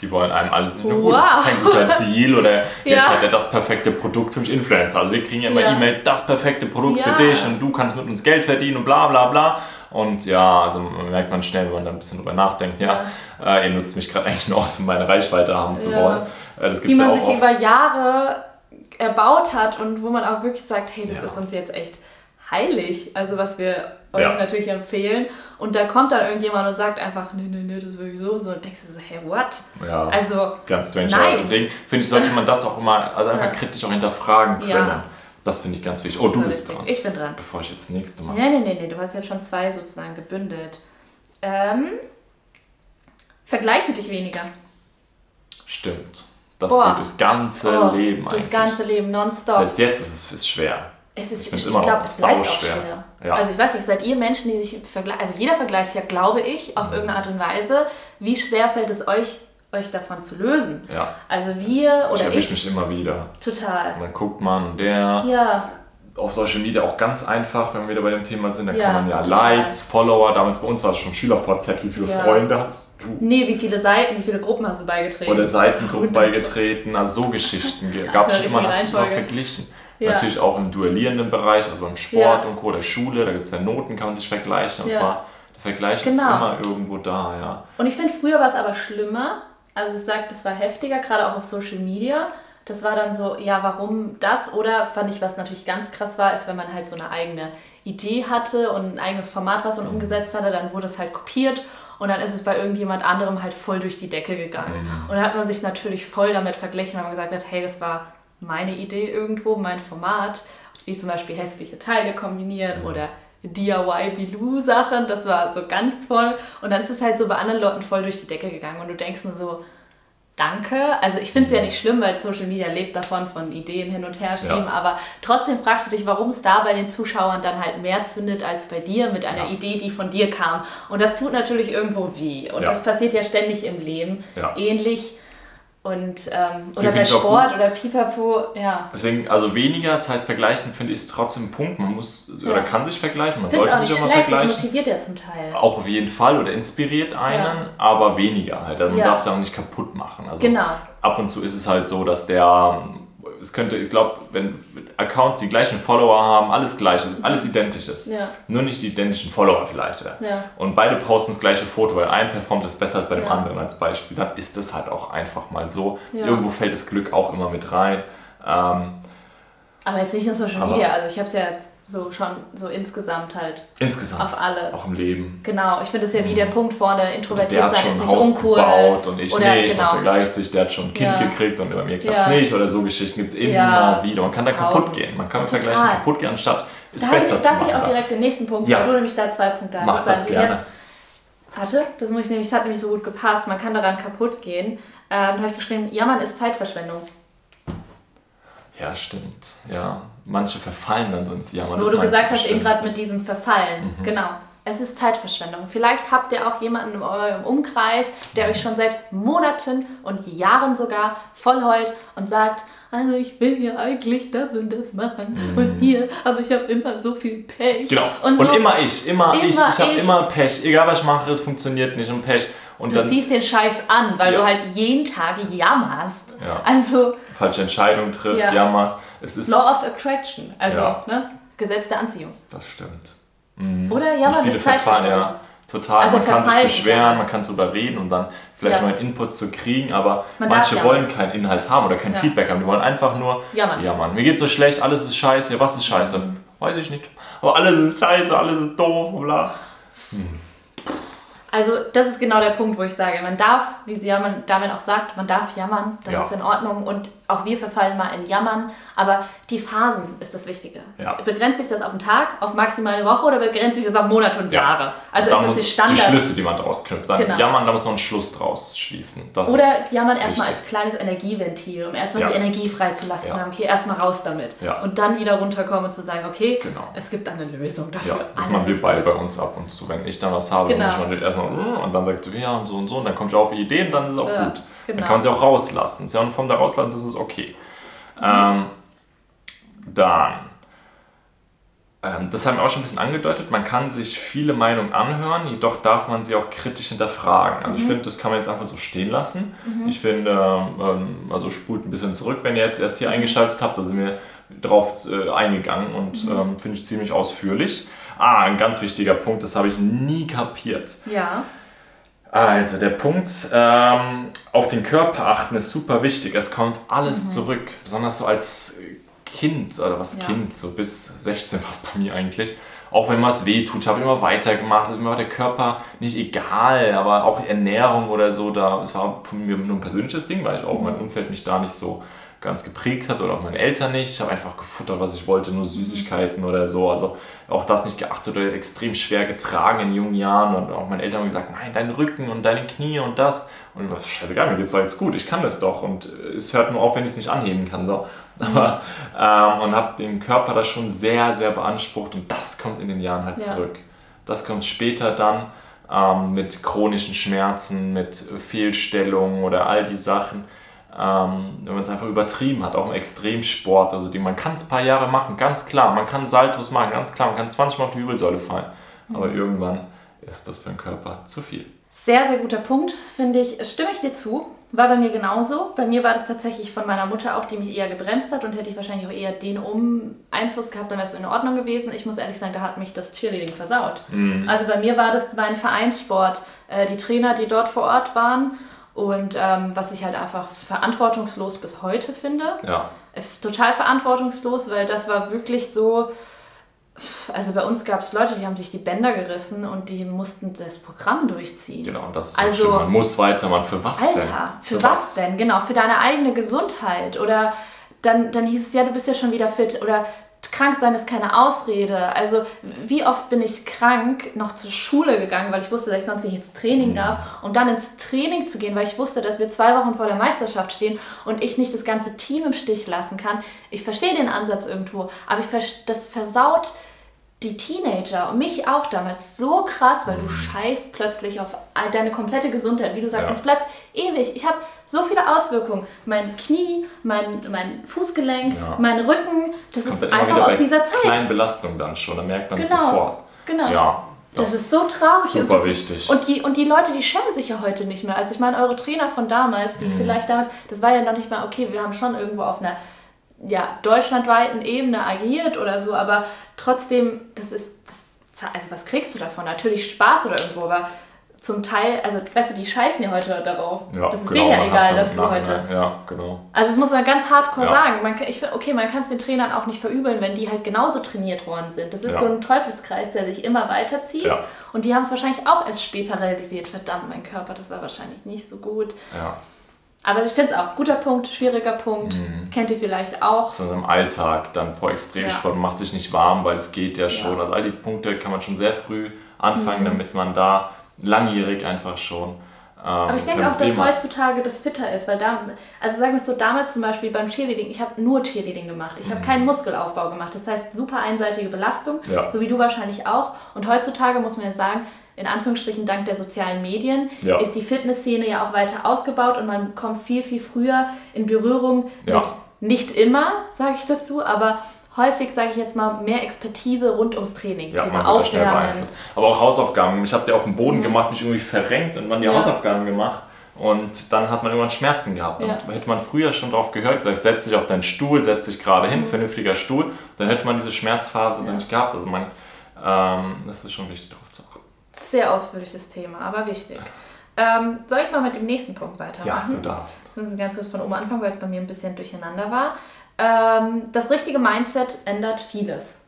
die wollen einem alles nur wow. das ist kein guter Deal oder ja. jetzt hat er das perfekte Produkt für mich Influencer. Also wir kriegen ja immer ja. E-Mails, das perfekte Produkt ja. für dich und du kannst mit uns Geld verdienen und bla bla bla. Und ja, also merkt man schnell, wenn man da ein bisschen drüber nachdenkt, ja, ja. Äh, ihr nutzt mich gerade eigentlich nur aus, um meine Reichweite haben zu wollen. Äh, das gibt's Die man ja auch sich oft. über Jahre erbaut hat und wo man auch wirklich sagt, hey, das ist uns jetzt echt heilig. Also was wir euch ja. natürlich empfehlen. Und da kommt dann irgendjemand und sagt einfach, nee, nee, nee, das ist wirklich so. So und denkst du so, hey, what? Ja, also, ganz strange. Nein. Deswegen finde ich, sollte man das auch immer, also einfach ja. kritisch auch hinterfragen können. Ja. Das finde ich ganz wichtig. Oh, du bist dran. Ich bin dran. Bevor ich jetzt das nächste Mal. Nee, nee, nee, nee, du hast jetzt schon zwei sozusagen gebündelt. Ähm, vergleiche dich weniger. Stimmt. Das Boah. geht durchs ganze oh, Leben eigentlich. Durchs ganze Leben, nonstop. Selbst jetzt ist es schwer. Es ist, ich, ich glaube, es bleibt auch schwer. Ja. Also ich weiß nicht, seid ihr Menschen, die sich vergleichen, also jeder vergleicht sich ja, glaube ich, auf mhm. irgendeine Art und Weise. Wie schwer fällt es euch, euch davon zu lösen? Ja. Also wir das, oder ich. Ich mich immer wieder. Total. Und dann guckt man, der. Ja. Auf Social Media auch ganz einfach, wenn wir wieder bei dem Thema sind, da ja, kann man ja total. Likes, Follower, damals bei uns war es schon SchülerVZ, wie viele ja. Freunde hast du? Nee, wie viele Seiten, wie viele Gruppen hast du beigetreten? Oder Seitengruppen beigetreten, also so Geschichten gab es schon immer, hat sich immer verglichen. Ja. Natürlich auch im duellierenden Bereich, also beim Sport ja. und Co. der Schule, da gibt es ja Noten, kann man sich vergleichen. Und ja. zwar, der Vergleich genau. ist immer irgendwo da, ja. Und ich finde, früher war es aber schlimmer. Also ich sage, das war heftiger, gerade auch auf Social Media. Das war dann so, ja, warum das? Oder fand ich, was natürlich ganz krass war, ist, wenn man halt so eine eigene Idee hatte und ein eigenes Format, was man mhm. umgesetzt hatte, dann wurde es halt kopiert und dann ist es bei irgendjemand anderem halt voll durch die Decke gegangen. Mhm. Und dann hat man sich natürlich voll damit verglichen, weil man gesagt hat, hey, das war meine Idee irgendwo, mein Format, wie zum Beispiel hässliche Teile kombinieren oder DIY-Bilou-Sachen, das war so ganz toll. Und dann ist es halt so bei anderen Leuten voll durch die Decke gegangen und du denkst nur so, danke. Also ich finde es ja nicht schlimm, weil Social Media lebt davon, von Ideen hin und her schieben, ja. aber trotzdem fragst du dich, warum es da bei den Zuschauern dann halt mehr zündet als bei dir mit einer ja. Idee, die von dir kam. Und das tut natürlich irgendwo weh. Und ja. das passiert ja ständig im Leben. Ähnlich und, ähm, oder bei Sport oder Pipapo, ja. Deswegen, also weniger, das heißt vergleichen, finde ich, ist trotzdem ein Punkt. Man muss ja. oder kann sich vergleichen, man sollte sich auch mal vergleichen. Das motiviert ja zum Teil. Auch auf jeden Fall oder inspiriert einen, ja. aber weniger halt. Also man darf es ja auch nicht kaputt machen. Also genau. Ab und zu ist es halt so, dass der es könnte, ich glaube, wenn Accounts die gleichen Follower haben, alles gleich, alles identisch ist. Ja. Nur nicht die identischen Follower vielleicht. Ja. ja. Und beide posten das gleiche Foto, weil ein performt es besser als bei dem ja. anderen als Beispiel. Dann ist das halt auch einfach mal so. Irgendwo fällt das Glück auch immer mit rein. Ähm, aber jetzt nicht nur Social Media, also ich habe es ja so schon so insgesamt halt. Insgesamt. Auf alles. Auch im Leben. Genau, ich finde es ja wie der mhm. Punkt vorne, introvertiert sein ist nicht Haus uncool. Gebaut und ich oder, nicht, genau. man vergleicht sich, der hat schon ein Kind ja. gekriegt und bei mir klappt es ja. nicht oder so Geschichten gibt es immer ja. wieder. Man kann da kaputt gehen, man kann mit Vergleichen kaputt gehen, anstatt es da besser ich, zu machen. Darf ich auch direkt den nächsten Punkt, ja. weil du nämlich da zwei Punkte hast. Mach das gerne. Jetzt, Warte, das muss ich nämlich, das hat nämlich so gut gepasst, man kann daran kaputt gehen. Ähm, da habe ich geschrieben, Jammern ist Zeitverschwendung. Ja, stimmt. Ja, manche verfallen dann so ins Jammern. Wo du gesagt hast, eben gerade mit diesem Verfallen. Mhm. Genau. Es ist Zeitverschwendung. Vielleicht habt ihr auch jemanden in eurem Umkreis, der euch schon seit Monaten und Jahren sogar vollheult und sagt, also ich will ja eigentlich das und das machen mhm. und hier, aber ich habe immer so viel Pech. Genau. Und, so, und immer ich, immer, immer ich, ich habe immer Pech. Egal was ich mache, es funktioniert nicht und Pech. Und du dann, ziehst den Scheiß an, weil Ja. du halt jeden Tag jammerst. Ja. Also falsche Entscheidungen triffst, Ja. jammerst. Es ist. Law of Attraction, also Ja. ne? Gesetz der Anziehung. Das stimmt. Mhm. Oder jammern ist verfallen, Zeitverschwendung. ja. Total. Also man kann sich beschweren, man kann drüber reden und dann vielleicht neuen Input zu kriegen, aber Man manche wollen keinen Inhalt haben oder kein. Feedback haben. Die wollen einfach nur Jammern. jammern. Mir geht's so schlecht, alles ist scheiße. Ja, was ist scheiße? Mhm. Weiß ich nicht. Aber alles ist scheiße, alles ist doof, bla. Also das ist genau der Punkt, wo ich sage, man darf, wie sie jammern, Damen auch sagt, man darf jammern, das Ja. ist in Ordnung und auch wir verfallen mal in Jammern, aber die Phasen ist das Wichtige. Ja. Begrenzt sich das auf einen Tag, auf maximal eine Woche oder begrenzt sich das auf Monate und Jahre? Also Da ist das die Standard? Die Schlüsse, die man daraus knüpft. Dann Genau. jammern, da muss man einen Schluss draus schließen. Das Oder jammern erstmal als kleines Energieventil, um erstmal Ja. die Energie freizulassen, Ja. sagen, okay, erstmal raus damit. Ja. Und dann wieder runterkommen und zu sagen, okay, Genau. es gibt eine Lösung dafür. Ja, das machen wir beide bei uns ab und zu. Wenn ich dann was habe, Genau. dann ich erstmal "Mm", und dann sagt sie, ja und so und so und dann kommt ich auf Ideen dann ist es auch Ja, gut. Genau. Dann kann man sie auch rauslassen. Ist ja eine Form der Rauslassen, das ist okay. Ähm, dann, ähm, das haben wir auch schon ein bisschen angedeutet, man kann sich viele Meinungen anhören, jedoch darf man sie auch kritisch hinterfragen. Also Mhm. ich finde, das kann man jetzt einfach so stehen lassen. Ich finde, ähm, also spult ein bisschen zurück, wenn ihr jetzt erst hier eingeschaltet habt, da sind wir drauf äh, eingegangen und Mhm. ähm, finde ich ziemlich ausführlich. Ah, ein ganz wichtiger Punkt, das habe ich nie kapiert. Ja, Also der Punkt, ähm, auf den Körper achten ist super wichtig. Es kommt alles zurück, besonders so als Kind oder was Ja. Kind, so bis 16 war es bei mir eigentlich. Auch wenn was weh tut, habe ich immer weitergemacht. Also mir war der Körper nicht egal, aber auch Ernährung oder so, da, es war von mir nur ein persönliches Ding, weil ich auch mein Umfeld mich da nicht so ganz geprägt hat oder auch meine Eltern nicht. Ich habe einfach gefuttert, was ich wollte, nur Süßigkeiten oder so. Also auch das nicht geachtet oder extrem schwer getragen in jungen Jahren. Und auch meine Eltern haben gesagt, nein, dein Rücken und deine Knie und das. Und ich war, scheißegal, mir geht's doch jetzt gut, ich kann das doch. Und es hört nur auf, wenn ich es nicht anheben kann. So. Aber, ähm, und habe den Körper da schon sehr, sehr beansprucht. Und das kommt in den Jahren halt Ja. zurück. Das kommt später dann ähm, mit chronischen Schmerzen, mit Fehlstellungen oder all die Sachen ähm, wenn man es einfach übertrieben hat, auch im Extremsport, also die, man kann es ein paar Jahre machen, ganz klar, man kann Saltos machen, ganz klar, man kann 20 Mal auf die Wirbelsäule fallen, aber irgendwann ist das für den Körper zu viel. Sehr, sehr guter Punkt, finde ich. Stimme ich dir zu. War bei mir genauso. Bei mir war das tatsächlich von meiner Mutter auch, die mich eher gebremst hat und hätte ich wahrscheinlich auch eher den um Einfluss gehabt, dann wäre es in Ordnung gewesen. Ich muss ehrlich sagen, da hat mich das Cheerleading versaut. Also bei mir war das mein Vereinssport, äh, die Trainer, die dort vor Ort waren und ähm, was ich halt einfach verantwortungslos bis heute finde. Ja, Äh, Total verantwortungslos, weil das war wirklich so. Also bei uns gab es Leute, die haben sich die Bänder gerissen und die mussten das Programm durchziehen. genau, und das ist Also- man muss weiter, man für was denn? Alter, für, was denn? Genau, für deine eigene Gesundheit. Oder dann, dann hieß es ja, du bist ja schon wieder fit. Oder krank sein ist keine Ausrede. Also wie oft bin ich krank noch zur Schule gegangen, weil ich wusste, dass ich sonst nicht ins Training darf. Um dann ins Training zu gehen, weil ich wusste, dass wir zwei Wochen vor der Meisterschaft stehen und ich nicht das ganze Team im Stich lassen kann. Ich verstehe den Ansatz irgendwo, aber ich das versaut die Teenager und mich auch damals so krass, weil du scheißt plötzlich auf deine komplette Gesundheit. Wie du sagst, Ja. es bleibt ewig. Ich habe so viele Auswirkungen. Mein Knie, mein, mein Fußgelenk, Ja. mein Rücken, das Kommt ist einfach aus dieser Zeit. kleinen Belastungen dann schon, da merkt man es Genau. sofort. Genau. Ja, Das ist so traurig. Super und das, wichtig. Und die, und die Leute, die scheren sich ja heute nicht mehr. Also ich meine, eure Trainer von damals, die Mhm. vielleicht damals, das war ja noch nicht mal, okay, wir haben schon irgendwo auf einer ja, deutschlandweiten Ebene agiert oder so, aber trotzdem, das ist, das, also was kriegst du davon? Natürlich Spaß oder irgendwo, aber zum Teil, also weißt du, die scheißen ja heute darauf. ja das ist genau, denen ja egal, dass du heute Ja, genau. also das muss man ganz hardcore Ja. sagen. Man, kann- ich, okay, man kann es den Trainern auch nicht verübeln, wenn die halt genauso trainiert worden sind. Das ist Ja. so ein Teufelskreis, der sich immer weiterzieht. Und die haben es wahrscheinlich auch erst später realisiert. Verdammt, mein Körper, das war wahrscheinlich nicht so gut. Ja. Aber ich finde es auch guter Punkt, schwieriger Punkt. Mhm. Kennt ihr vielleicht auch. so im Alltag dann vor Extremsport man macht sich nicht warm, weil es geht ja schon. Ja. Also all die Punkte kann man schon sehr früh anfangen, Mhm. damit man da langjährig einfach schon. Ähm, Aber ich denke auch, dass heutzutage das fitter ist, weil da, also sagen wir es so, damals zum Beispiel beim Cheerleading, ich habe nur Cheerleading gemacht. Ich habe keinen Muskelaufbau gemacht. Das heißt, super einseitige Belastung, Mhm. Ja. so wie du wahrscheinlich auch. Und heutzutage muss man jetzt sagen, in Anführungsstrichen dank der sozialen Medien, Ja. ist die Fitnessszene ja auch weiter ausgebaut und man kommt viel, viel früher in Berührung Ja. mit, nicht immer, sage ich dazu, aber häufig, sage ich jetzt mal, mehr Expertise rund ums Training. Ja, Thema man beeinflusst. Aber auch Hausaufgaben. Ich habe die auf dem Boden Mhm. gemacht, mich irgendwie verrenkt und dann die Ja. Hausaufgaben gemacht. Und dann hat man irgendwann Schmerzen gehabt. Ja. Und hätte man früher schon drauf gehört, gesagt, setz dich auf deinen Stuhl, setz dich gerade Mhm. hin, vernünftiger Stuhl, dann hätte man diese Schmerzphase Ja. dann nicht gehabt. Also man, ähm, das ist schon wichtig drauf zu. Sehr ausführliches Thema, aber wichtig. Ähm, soll ich mal mit dem nächsten Punkt weitermachen? Ja, du darfst. Wir müssen ganz kurz von oben anfangen, weil es bei mir ein bisschen durcheinander war. Ähm, das richtige Mindset ändert vieles.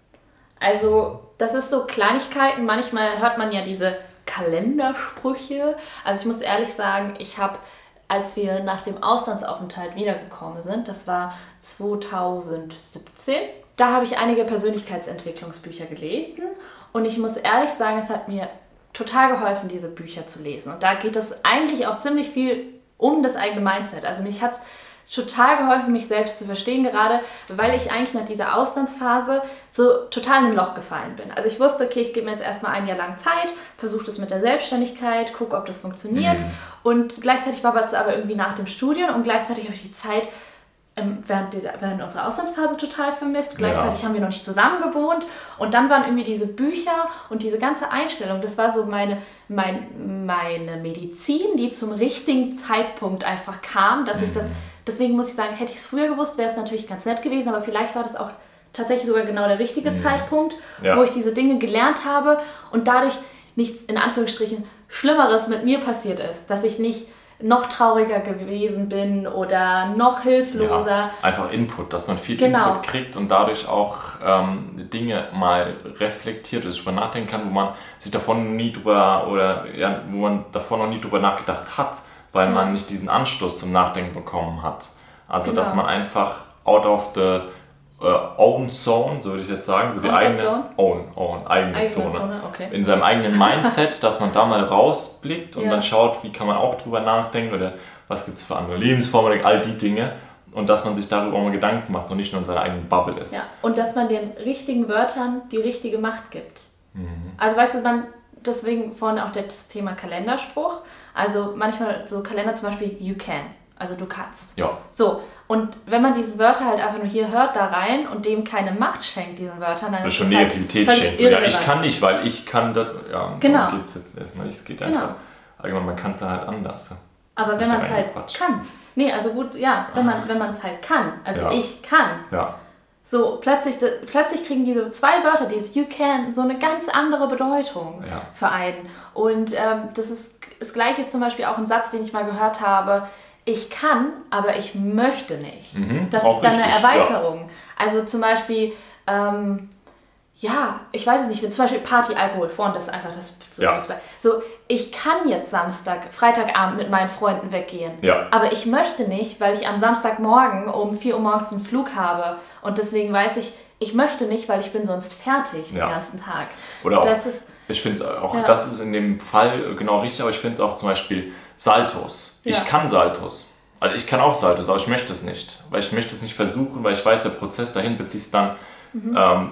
Also, das ist so Kleinigkeiten. Manchmal hört man ja diese Kalendersprüche. Also, ich muss ehrlich sagen, ich habe, als wir nach dem Auslandsaufenthalt wiedergekommen sind, das war 2017, da habe ich einige Persönlichkeitsentwicklungsbücher gelesen. Und ich muss ehrlich sagen, es hat mir total geholfen, diese Bücher zu lesen. Und da geht es eigentlich auch ziemlich viel um das eigene Mindset. Also mich hat es total geholfen, mich selbst zu verstehen, gerade weil ich eigentlich nach dieser Auslandsphase so total in ein Loch gefallen bin. Also ich wusste, okay, ich gebe mir jetzt erstmal ein Jahr lang Zeit, versuche das mit der Selbstständigkeit, gucke, ob das funktioniert. Und gleichzeitig war das aber irgendwie nach dem Studium und gleichzeitig habe ich die Zeit während, der, während unserer Auslandsphase total vermisst. Gleichzeitig haben wir noch nicht zusammen gewohnt. Und dann waren irgendwie diese Bücher und diese ganze Einstellung, das war so meine, mein, meine Medizin, die zum richtigen Zeitpunkt einfach kam, dass ich das, deswegen muss ich sagen, hätte ich es früher gewusst, wäre es natürlich ganz nett gewesen, aber vielleicht war das auch tatsächlich sogar genau der richtige Zeitpunkt, Ja. wo ich diese Dinge gelernt habe und dadurch nichts in Anführungsstrichen Schlimmeres mit mir passiert ist, dass ich nicht noch trauriger gewesen bin oder noch hilfloser. Ja, einfach Input, dass man viel Genau. Input kriegt und dadurch auch ähm, Dinge mal reflektiert ist, drüber nachdenken kann, wo man sich davon nie drüber oder ja, wo man davor noch nie drüber nachgedacht hat, weil man nicht diesen Anstoß zum Nachdenken bekommen hat. Also dass Genau. man einfach out of the äh, own zone, so würde ich jetzt sagen, so die eigene zone? own, own, eigene, Eigene Zone. Zone, okay. In seinem eigenen Mindset, dass man da mal rausblickt und Ja. dann schaut, wie kann man auch drüber nachdenken oder was gibt es für andere Lebensformen all die Dinge und dass man sich darüber mal Gedanken macht und nicht nur in seiner eigenen Bubble ist. Ja, und dass man den richtigen Wörtern die richtige Macht gibt. Mhm. Also weißt du, man, deswegen vorne auch das Thema Kalenderspruch. Also manchmal so Kalender zum Beispiel, you can, also du kannst. Ja, So, und wenn man diese Wörter halt einfach nur hier hört, da rein und dem keine Macht schenkt, diesen Wörtern, dann das ist schon halt Negativität völlig schenkt. Ja, ich kann nicht, weil ich kann das. Ja, Genau. darum geht es jetzt erstmal nicht. Es geht Genau. einfach. Allgemein, man kann es halt anders. Aber wenn man es halt kann. Nee, also gut, ja, wenn man wenn man es halt kann. Also Ja. ich kann. Ja, So, plötzlich, plötzlich kriegen diese zwei Wörter, dieses you can, so eine ganz andere Bedeutung Ja. für einen. Und ähm, das ist das Gleiche ist zum Beispiel auch ein Satz, den ich mal gehört habe. Ich kann, aber ich möchte nicht. Mhm, das ist dann eine Erweiterung. Also zum Beispiel, ähm, ja, ich weiß es nicht, wenn zum Beispiel Party, Alkohol, vorhin, das ist einfach das. So, Ja. so, ich kann jetzt Samstag, Freitagabend mit meinen Freunden weggehen. Ja. Aber ich möchte nicht, weil ich am Samstagmorgen um 4 Uhr morgens einen Flug habe. Und deswegen weiß ich, ich möchte nicht, weil ich bin sonst fertig Ja. den ganzen Tag. Oder auch, ist, ich finde es auch, Ja. das ist in dem Fall genau richtig, aber ich finde es auch zum Beispiel Saltos. Ja. Ich kann Saltos. Also ich kann auch Saltos, aber ich möchte es nicht. Weil ich möchte es nicht versuchen, weil ich weiß, der Prozess dahin, bis ich es dann Mhm. ähm,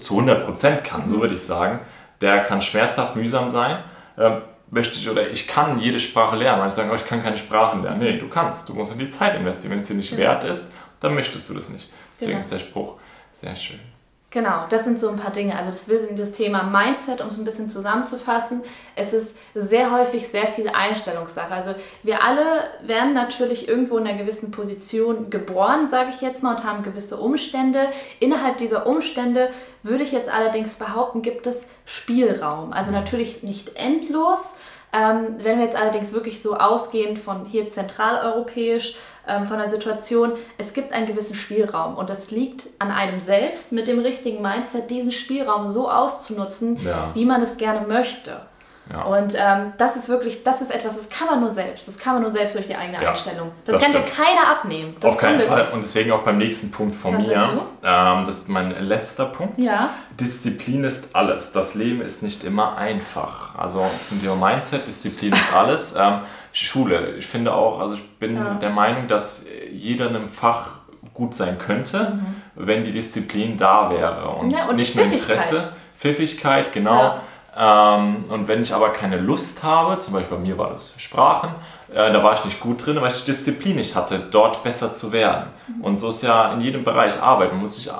zu 100% kann, so würde ich sagen, der kann schmerzhaft, mühsam sein. Ähm, möchte ich oder ich kann jede Sprache lernen. Manche sagen, oh, ich kann keine Sprachen lernen. Nee, du kannst. Du musst in die Zeit investieren. Wenn es dir nicht wert ist, dann möchtest du das nicht. Deswegen Genau. ist der Spruch sehr schön. Genau, das sind so ein paar Dinge. Also das das Thema Mindset, um es ein bisschen zusammenzufassen. Es ist sehr häufig sehr viel Einstellungssache. Also wir alle werden natürlich irgendwo in einer gewissen Position geboren, sage ich jetzt mal, und haben gewisse Umstände. Innerhalb dieser Umstände würde ich jetzt allerdings behaupten, gibt es Spielraum. Also natürlich nicht endlos. Ähm, wenn wir jetzt allerdings wirklich so ausgehend von hier zentraleuropäisch, ähm, von der Situation, es gibt einen gewissen Spielraum und das liegt an einem selbst mit dem richtigen Mindset, diesen Spielraum so auszunutzen, Ja. wie man es gerne möchte. Ja. Und ähm, das ist wirklich, das ist etwas, das kann man nur selbst. Das kann man nur selbst durch die eigene Ja, Einstellung. Das, das kann dir stimmt. keiner abnehmen. Das Auf keinen Fall. Und deswegen auch beim nächsten Punkt von Was mir. Ähm, das ist mein letzter Punkt. Ja. Disziplin ist alles. Das Leben ist nicht immer einfach. Also zum Thema Mindset, Disziplin ist alles. Ähm, Schule, ich finde auch, also ich bin Ja. der Meinung, dass jeder in einem Fach gut sein könnte, Mhm. wenn die Disziplin da wäre. Und, Ja, und nicht nur. Interesse, Pfiffigkeit, genau. Ja. Ähm, und wenn ich aber keine Lust habe, zum Beispiel bei mir war das Sprachen, äh, da war ich nicht gut drin, weil ich die Disziplin nicht hatte, dort besser zu werden. Mhm. Und so ist ja in jedem Bereich Arbeit. Man muss sich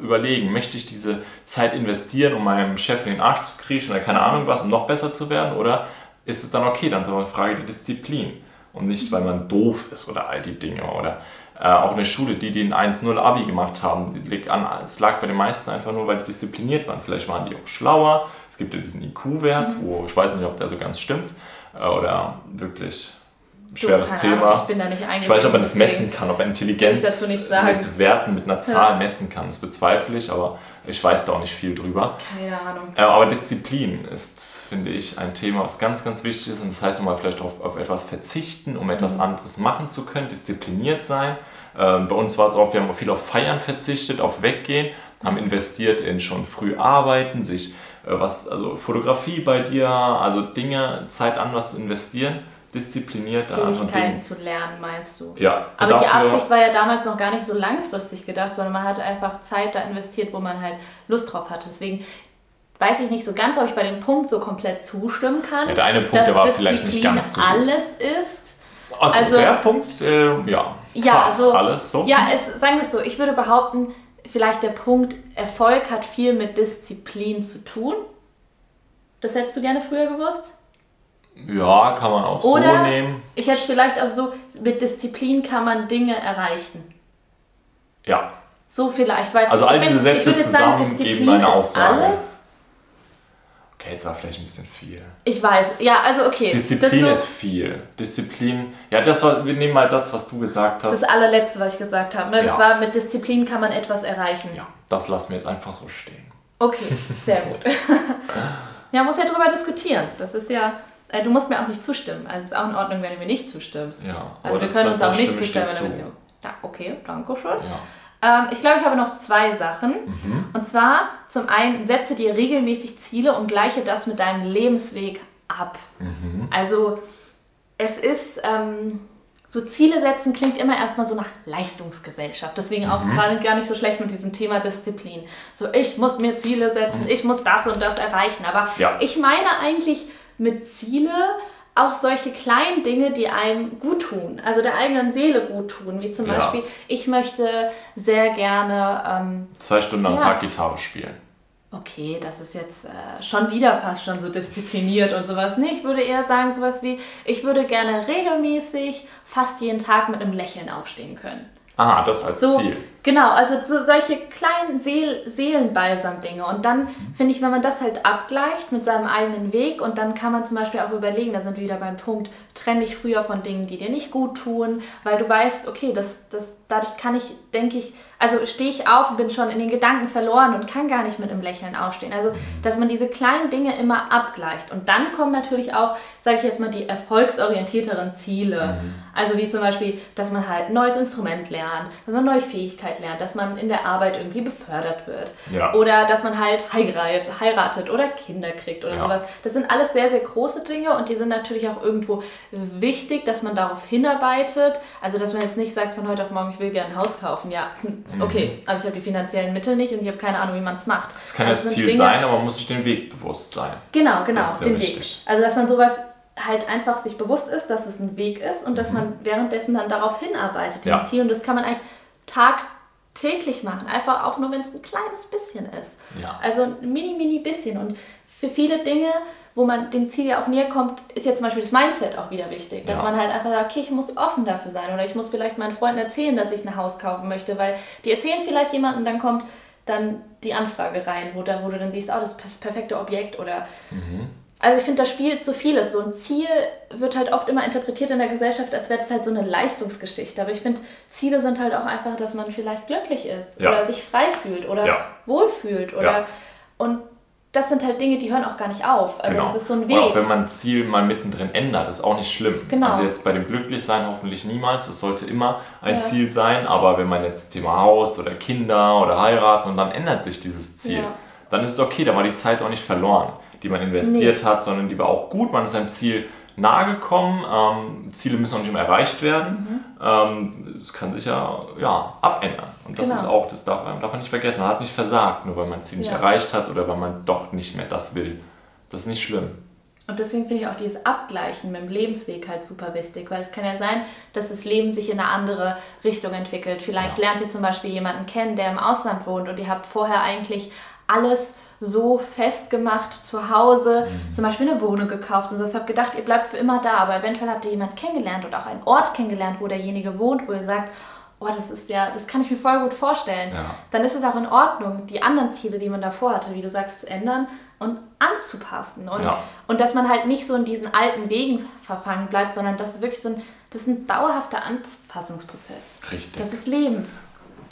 überlegen, möchte ich diese Zeit investieren, um meinem Chef in den Arsch zu kriechen oder keine Ahnung was, um noch besser zu werden? Oder ist es dann okay? Dann ist aber eine Frage der Disziplin. Und nicht, weil man doof ist oder all die Dinge. Oder äh, auch eine Schule, die den 1-0 Abi gemacht haben, an, es lag bei den meisten einfach nur, weil die diszipliniert waren. Vielleicht waren die auch schlauer. Es gibt ja diesen IQ-Wert, mhm. wo ich weiß nicht, ob der so ganz stimmt. Äh, oder wirklich schweres Thema. Ahnung, ich bin da nicht Ich weiß nicht, ob man das messen kann, ob man Intelligenz mit Werten, mit einer Zahl ja. messen kann. Das bezweifle ich, aber ich weiß da auch nicht viel drüber. Keine Ahnung. Äh, aber Disziplin ist, finde ich, ein Thema, was ganz, ganz wichtig ist. Und das heißt mal vielleicht auf, auf etwas verzichten, um etwas mhm. anderes machen zu können, diszipliniert sein. Ähm, bei uns war es auch, wir haben viel auf Feiern verzichtet, auf Weggehen, haben investiert in schon früh arbeiten, sich äh, was, also Fotografie bei dir, also Dinge, Zeit an was zu investieren disziplinierter Fähigkeiten zu lernen, meinst du? Ja. Aber die Absicht war ja damals noch gar nicht so langfristig gedacht, sondern man hatte einfach Zeit da investiert, wo man halt Lust drauf hatte. Deswegen weiß ich nicht so ganz, ob ich bei dem Punkt so komplett zustimmen kann. Ja, der eine Punkt, der war vielleicht nicht ganz so alles ist. Also, also der Punkt, äh, ja, ja, fast also, alles so. Ja, es, sagen wir es so, ich würde behaupten, vielleicht der Punkt Erfolg hat viel mit Disziplin zu tun. Das hättest du gerne früher gewusst? Ja, kann man auch Oder so nehmen. Ich hätte vielleicht auch so, mit Disziplin kann man Dinge erreichen. Ja. So vielleicht, weil also all diese find, Sätze zusammen sagen, geben eine Aussage. Alles. Okay, jetzt war vielleicht ein bisschen viel. Ich weiß, ja, also okay. Disziplin so, ist viel. Disziplin, ja, das war, wir nehmen mal das, was du gesagt hast. Das allerletzte, was ich gesagt habe. Ne? Das ja. war, mit Disziplin kann man etwas erreichen. Ja, das lassen wir jetzt einfach so stehen. Okay, sehr gut. ja, muss ja drüber diskutieren. Das ist ja du musst mir auch nicht zustimmen. Also es ist auch in Ordnung, wenn du mir nicht zustimmst. Ja, also wir können uns auch nicht zustimmen. Wenn zu. ja, okay, danke schön. Ja. Ähm, ich glaube, ich habe noch zwei Sachen. Mhm. Und zwar zum einen, setze dir regelmäßig Ziele und gleiche das mit deinem Lebensweg ab. Mhm. Also es ist... Ähm, so Ziele setzen klingt immer erstmal so nach Leistungsgesellschaft. Deswegen auch mhm. gerade gar nicht so schlecht mit diesem Thema Disziplin. So, ich muss mir Ziele setzen, mhm. ich muss das und das erreichen. Aber ja. ich meine eigentlich mit Ziele auch solche kleinen Dinge, die einem gut tun, also der eigenen Seele gut tun, wie zum ja. Beispiel, ich möchte sehr gerne ähm, zwei Stunden am ja. Tag Gitarre spielen. Okay, das ist jetzt äh, schon wieder fast schon so diszipliniert und sowas. Nee, ich würde eher sagen sowas wie, ich würde gerne regelmäßig fast jeden Tag mit einem Lächeln aufstehen können. Aha, das als so, Ziel. Genau, also so solche kleinen Seel Seelenbalsam-Dinge. Und dann mhm. finde ich, wenn man das halt abgleicht mit seinem eigenen Weg und dann kann man zum Beispiel auch überlegen, da sind wir wieder beim Punkt, trenne dich früher von Dingen, die dir nicht gut tun, weil du weißt, okay, das, das, dadurch kann ich, denke ich, also stehe ich auf und bin schon in den Gedanken verloren und kann gar nicht mit einem Lächeln aufstehen. Also, dass man diese kleinen Dinge immer abgleicht. Und dann kommen natürlich auch, sage ich jetzt mal, die erfolgsorientierteren Ziele. Mhm. Also wie zum Beispiel, dass man halt ein neues Instrument lernt, dass man neue Fähigkeit lernt, dass man in der Arbeit irgendwie befördert wird. Ja. Oder dass man halt heiratet oder Kinder kriegt oder ja. sowas. Das sind alles sehr, sehr große Dinge und die sind natürlich auch irgendwo wichtig, dass man darauf hinarbeitet. Also dass man jetzt nicht sagt von heute auf morgen, ich will gerne ein Haus kaufen. Ja, hm, okay, mhm. aber ich habe die finanziellen Mittel nicht und ich habe keine Ahnung, wie man es macht. Das kann also das Ziel Dinge, sein, aber man muss sich den Weg bewusst sein. Genau, genau, den Weg. Also dass man sowas halt einfach sich bewusst ist, dass es ein Weg ist und dass mhm. man währenddessen dann darauf hinarbeitet, ja. Ziel. Und das kann man eigentlich tagtäglich machen. Einfach auch nur, wenn es ein kleines bisschen ist. Ja. Also ein mini, mini bisschen. Und für viele Dinge, wo man dem Ziel ja auch näher kommt, ist ja zum Beispiel das Mindset auch wieder wichtig. Dass ja. man halt einfach sagt, okay, ich muss offen dafür sein. Oder ich muss vielleicht meinen Freunden erzählen, dass ich ein Haus kaufen möchte, weil die erzählen es vielleicht jemandem und dann kommt dann die Anfrage rein, wo, da, wo du dann siehst, oh, das ist das perfekte Objekt oder mhm. Also ich finde, da spielt so vieles. So ein Ziel wird halt oft immer interpretiert in der Gesellschaft, als wäre das halt so eine Leistungsgeschichte. Aber ich finde, Ziele sind halt auch einfach, dass man vielleicht glücklich ist ja. oder sich frei fühlt oder ja. wohlfühlt oder ja. und das sind halt Dinge, die hören auch gar nicht auf. Also genau. das ist so ein Weg. Und auch wenn man ein Ziel mal mittendrin ändert, ist auch nicht schlimm. Genau. Also jetzt bei dem Glücklichsein hoffentlich niemals. Es sollte immer ein Ziel sein. Aber wenn man jetzt Thema Haus oder Kinder oder heiraten und dann ändert sich dieses Ziel, dann ist es okay. Da war die Zeit auch nicht verloren die man investiert nee. hat, sondern die war auch gut. Man ist seinem Ziel nahe gekommen. Ähm, Ziele müssen auch nicht immer erreicht werden. Mhm. Ähm, es kann sich ja, ja abändern. Und das genau. ist auch, das darf, darf man nicht vergessen. Man hat nicht versagt, nur weil man ein Ziel nicht erreicht hat oder weil man doch nicht mehr das will, Das ist nicht schlimm. Und deswegen finde ich auch dieses Abgleichen mit dem Lebensweg halt super wichtig, weil es kann ja sein, dass das Leben sich in eine andere Richtung entwickelt. Vielleicht ja. lernt ihr zum Beispiel jemanden kennen, der im Ausland wohnt und ihr habt vorher eigentlich alles so festgemacht zu Hause, mhm. zum Beispiel eine Wohnung gekauft und das habt gedacht, ihr bleibt für immer da, aber eventuell habt ihr jemanden kennengelernt und auch einen Ort kennengelernt, wo derjenige wohnt, wo ihr sagt, oh, das ist ja, das kann ich mir voll gut vorstellen. Ja. Dann ist es auch in Ordnung, die anderen Ziele, die man davor hatte, wie du sagst, zu ändern und anzupassen. Und, ja. und dass man halt nicht so in diesen alten Wegen verfangen bleibt, sondern das ist wirklich so ein, das ist ein dauerhafter Anpassungsprozess. Richtig. Das ist Leben.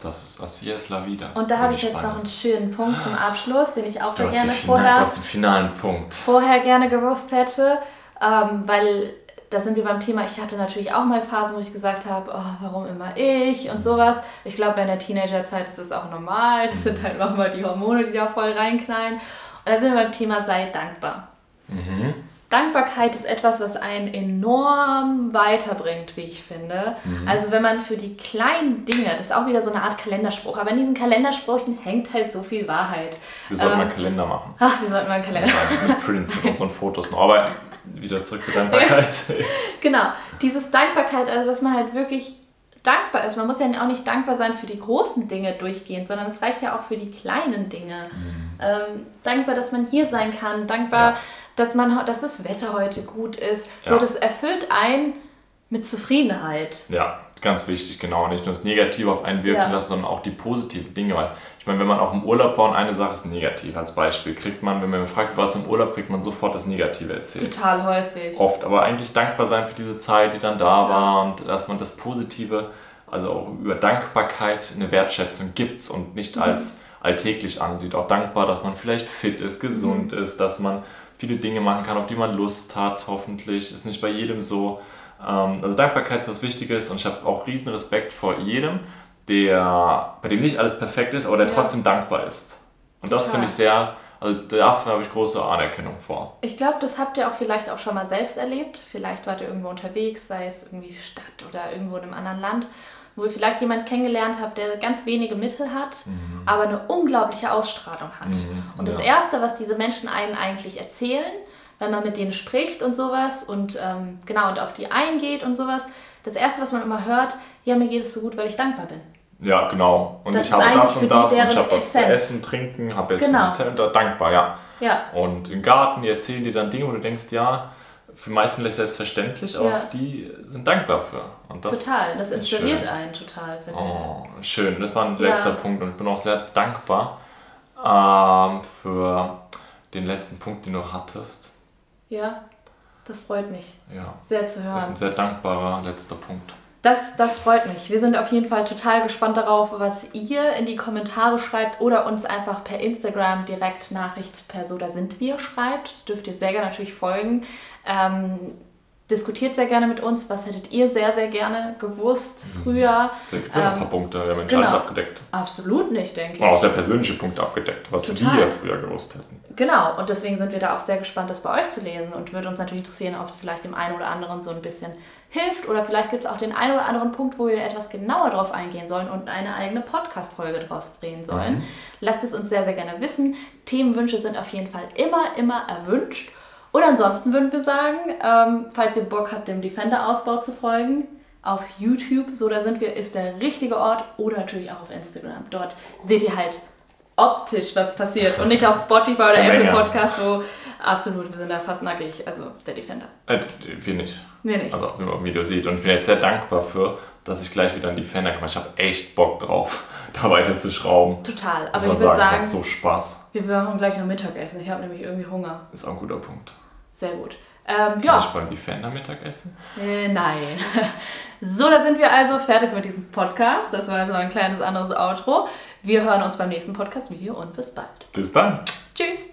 Das ist Así es la vida. Und da habe ich jetzt noch einen schönen Punkt zum Abschluss, den ich auch sehr gerne vorher. Du hast den finalen Punkt. Vorher gerne gewusst hätte, ähm, weil da sind wir beim Thema, ich hatte natürlich auch mal Phasen, wo ich gesagt habe, oh, warum immer ich und sowas. Ich glaube, in der Teenagerzeit ist das auch normal. Das sind halt nochmal die Hormone, die da voll reinknallen. Und da sind wir beim Thema, sei dankbar. Mhm. Dankbarkeit ist etwas, was einen enorm weiterbringt, wie ich finde. Mhm. Also wenn man für die kleinen Dinge, das ist auch wieder so eine Art Kalenderspruch, aber in diesen Kalendersprüchen hängt halt so viel Wahrheit. Wir sollten ähm, mal einen Kalender machen. Ach, wir sollten mal einen Kalender machen. mit Prints, mit unseren Fotos noch. Aber wieder zurück zur Dankbarkeit. genau, dieses Dankbarkeit, also dass man halt wirklich dankbar ist. Man muss ja auch nicht dankbar sein für die großen Dinge durchgehend, sondern es reicht ja auch für die kleinen Dinge. Mhm. Ähm, dankbar, dass man hier sein kann, dankbar. Dass, man, dass das Wetter heute gut ist. Ja. So, das erfüllt einen mit Zufriedenheit. Ja, ganz wichtig, genau. Nicht nur das Negative auf einen wirken ja. lassen, sondern auch die positiven Dinge. Weil ich meine, wenn man auch im Urlaub war und eine Sache ist negativ, als Beispiel, kriegt man, wenn man fragt, was im Urlaub, kriegt man sofort das Negative erzählt. Total häufig. Oft, aber eigentlich dankbar sein für diese Zeit, die dann da ja. war und dass man das Positive, also auch über Dankbarkeit eine Wertschätzung gibt und nicht mhm. als alltäglich ansieht. Auch dankbar, dass man vielleicht fit ist, gesund mhm. ist, dass man viele Dinge machen kann, auf die man Lust hat, hoffentlich. Ist nicht bei jedem so. Ähm, also Dankbarkeit ist was Wichtiges und ich habe auch riesen Respekt vor jedem, der, bei dem nicht alles perfekt ist, aber der ja. trotzdem dankbar ist. Und das finde ich sehr, also dafür habe ich große Anerkennung vor. Ich glaube, das habt ihr auch vielleicht auch schon mal selbst erlebt. Vielleicht wart ihr irgendwo unterwegs, sei es irgendwie Stadt oder irgendwo in einem anderen Land, wo ihr vielleicht jemanden kennengelernt habt, der ganz wenige Mittel hat, mhm. aber eine unglaubliche Ausstrahlung hat. Mhm, und das ja. Erste, was diese Menschen einen eigentlich erzählen, wenn man mit denen spricht und sowas und ähm, genau und auf die eingeht und sowas. Das erste, was man immer hört, ja, mir geht es so gut, weil ich dankbar bin. Ja, genau. Und das ich habe das und das und ich habe was zu essen, trinken, habe jetzt genau. einen da dankbar, ja. ja. Und im Garten, die erzählen dir dann Dinge, wo du denkst, ja, für meisten vielleicht selbstverständlich, aber ja. die sind dankbar für. Und das total, das inspiriert einen total, finde oh, ich. Schön, das war ein ja. letzter Punkt und ich bin auch sehr dankbar ähm, für den letzten Punkt, den du hattest. Ja, das freut mich. Ja. Sehr zu hören. Das ist ein sehr dankbarer letzter Punkt. Das, das freut mich. Wir sind auf jeden Fall total gespannt darauf, was ihr in die Kommentare schreibt oder uns einfach per Instagram direkt Nachricht per So da sind wir schreibt. Dürft ihr sehr gerne natürlich folgen. Ähm, diskutiert sehr gerne mit uns. Was hättet ihr sehr, sehr gerne gewusst mhm. früher? Da gibt ähm, ein paar Punkte. Wir haben genau. alles abgedeckt. Absolut nicht, denke ich. Auch sehr persönliche Punkte abgedeckt, was Total. wir früher gewusst hätten. Genau, und deswegen sind wir da auch sehr gespannt, das bei euch zu lesen und würde uns natürlich interessieren, ob es vielleicht dem einen oder anderen so ein bisschen hilft oder vielleicht gibt es auch den einen oder anderen Punkt, wo wir etwas genauer drauf eingehen sollen und eine eigene Podcast-Folge draus drehen sollen. Mhm. Lasst es uns sehr, sehr gerne wissen. Themenwünsche sind auf jeden Fall immer, immer erwünscht. Und ansonsten würden wir sagen, ähm, falls ihr Bock habt, dem Defender-Ausbau zu folgen, auf YouTube, so da sind wir, ist der richtige Ort oder natürlich auch auf Instagram. Dort seht ihr halt optisch was passiert und nicht auf Spotify oder Apple Menge. Podcast, wo absolut, wir sind da fast nackig, also der Defender. Äh, wir nicht. Wir nicht. Also, wie man auf dem Video sieht. Und ich bin jetzt sehr dankbar für, dass ich gleich wieder einen Defender komme. Ich habe echt Bock drauf, da weiter zu schrauben. Total. Aber ich würde sagen, so Spaß. Wir machen gleich noch Mittagessen. Ich habe nämlich irgendwie Hunger. Ist auch ein guter Punkt. Sehr gut. Ähm, ja. Kann ich beim Defender Mittagessen? Äh, nein. so, da sind wir also fertig mit diesem Podcast. Das war also ein kleines anderes Outro. Wir hören uns beim nächsten Podcast-Video und bis bald. Bis dann. Tschüss.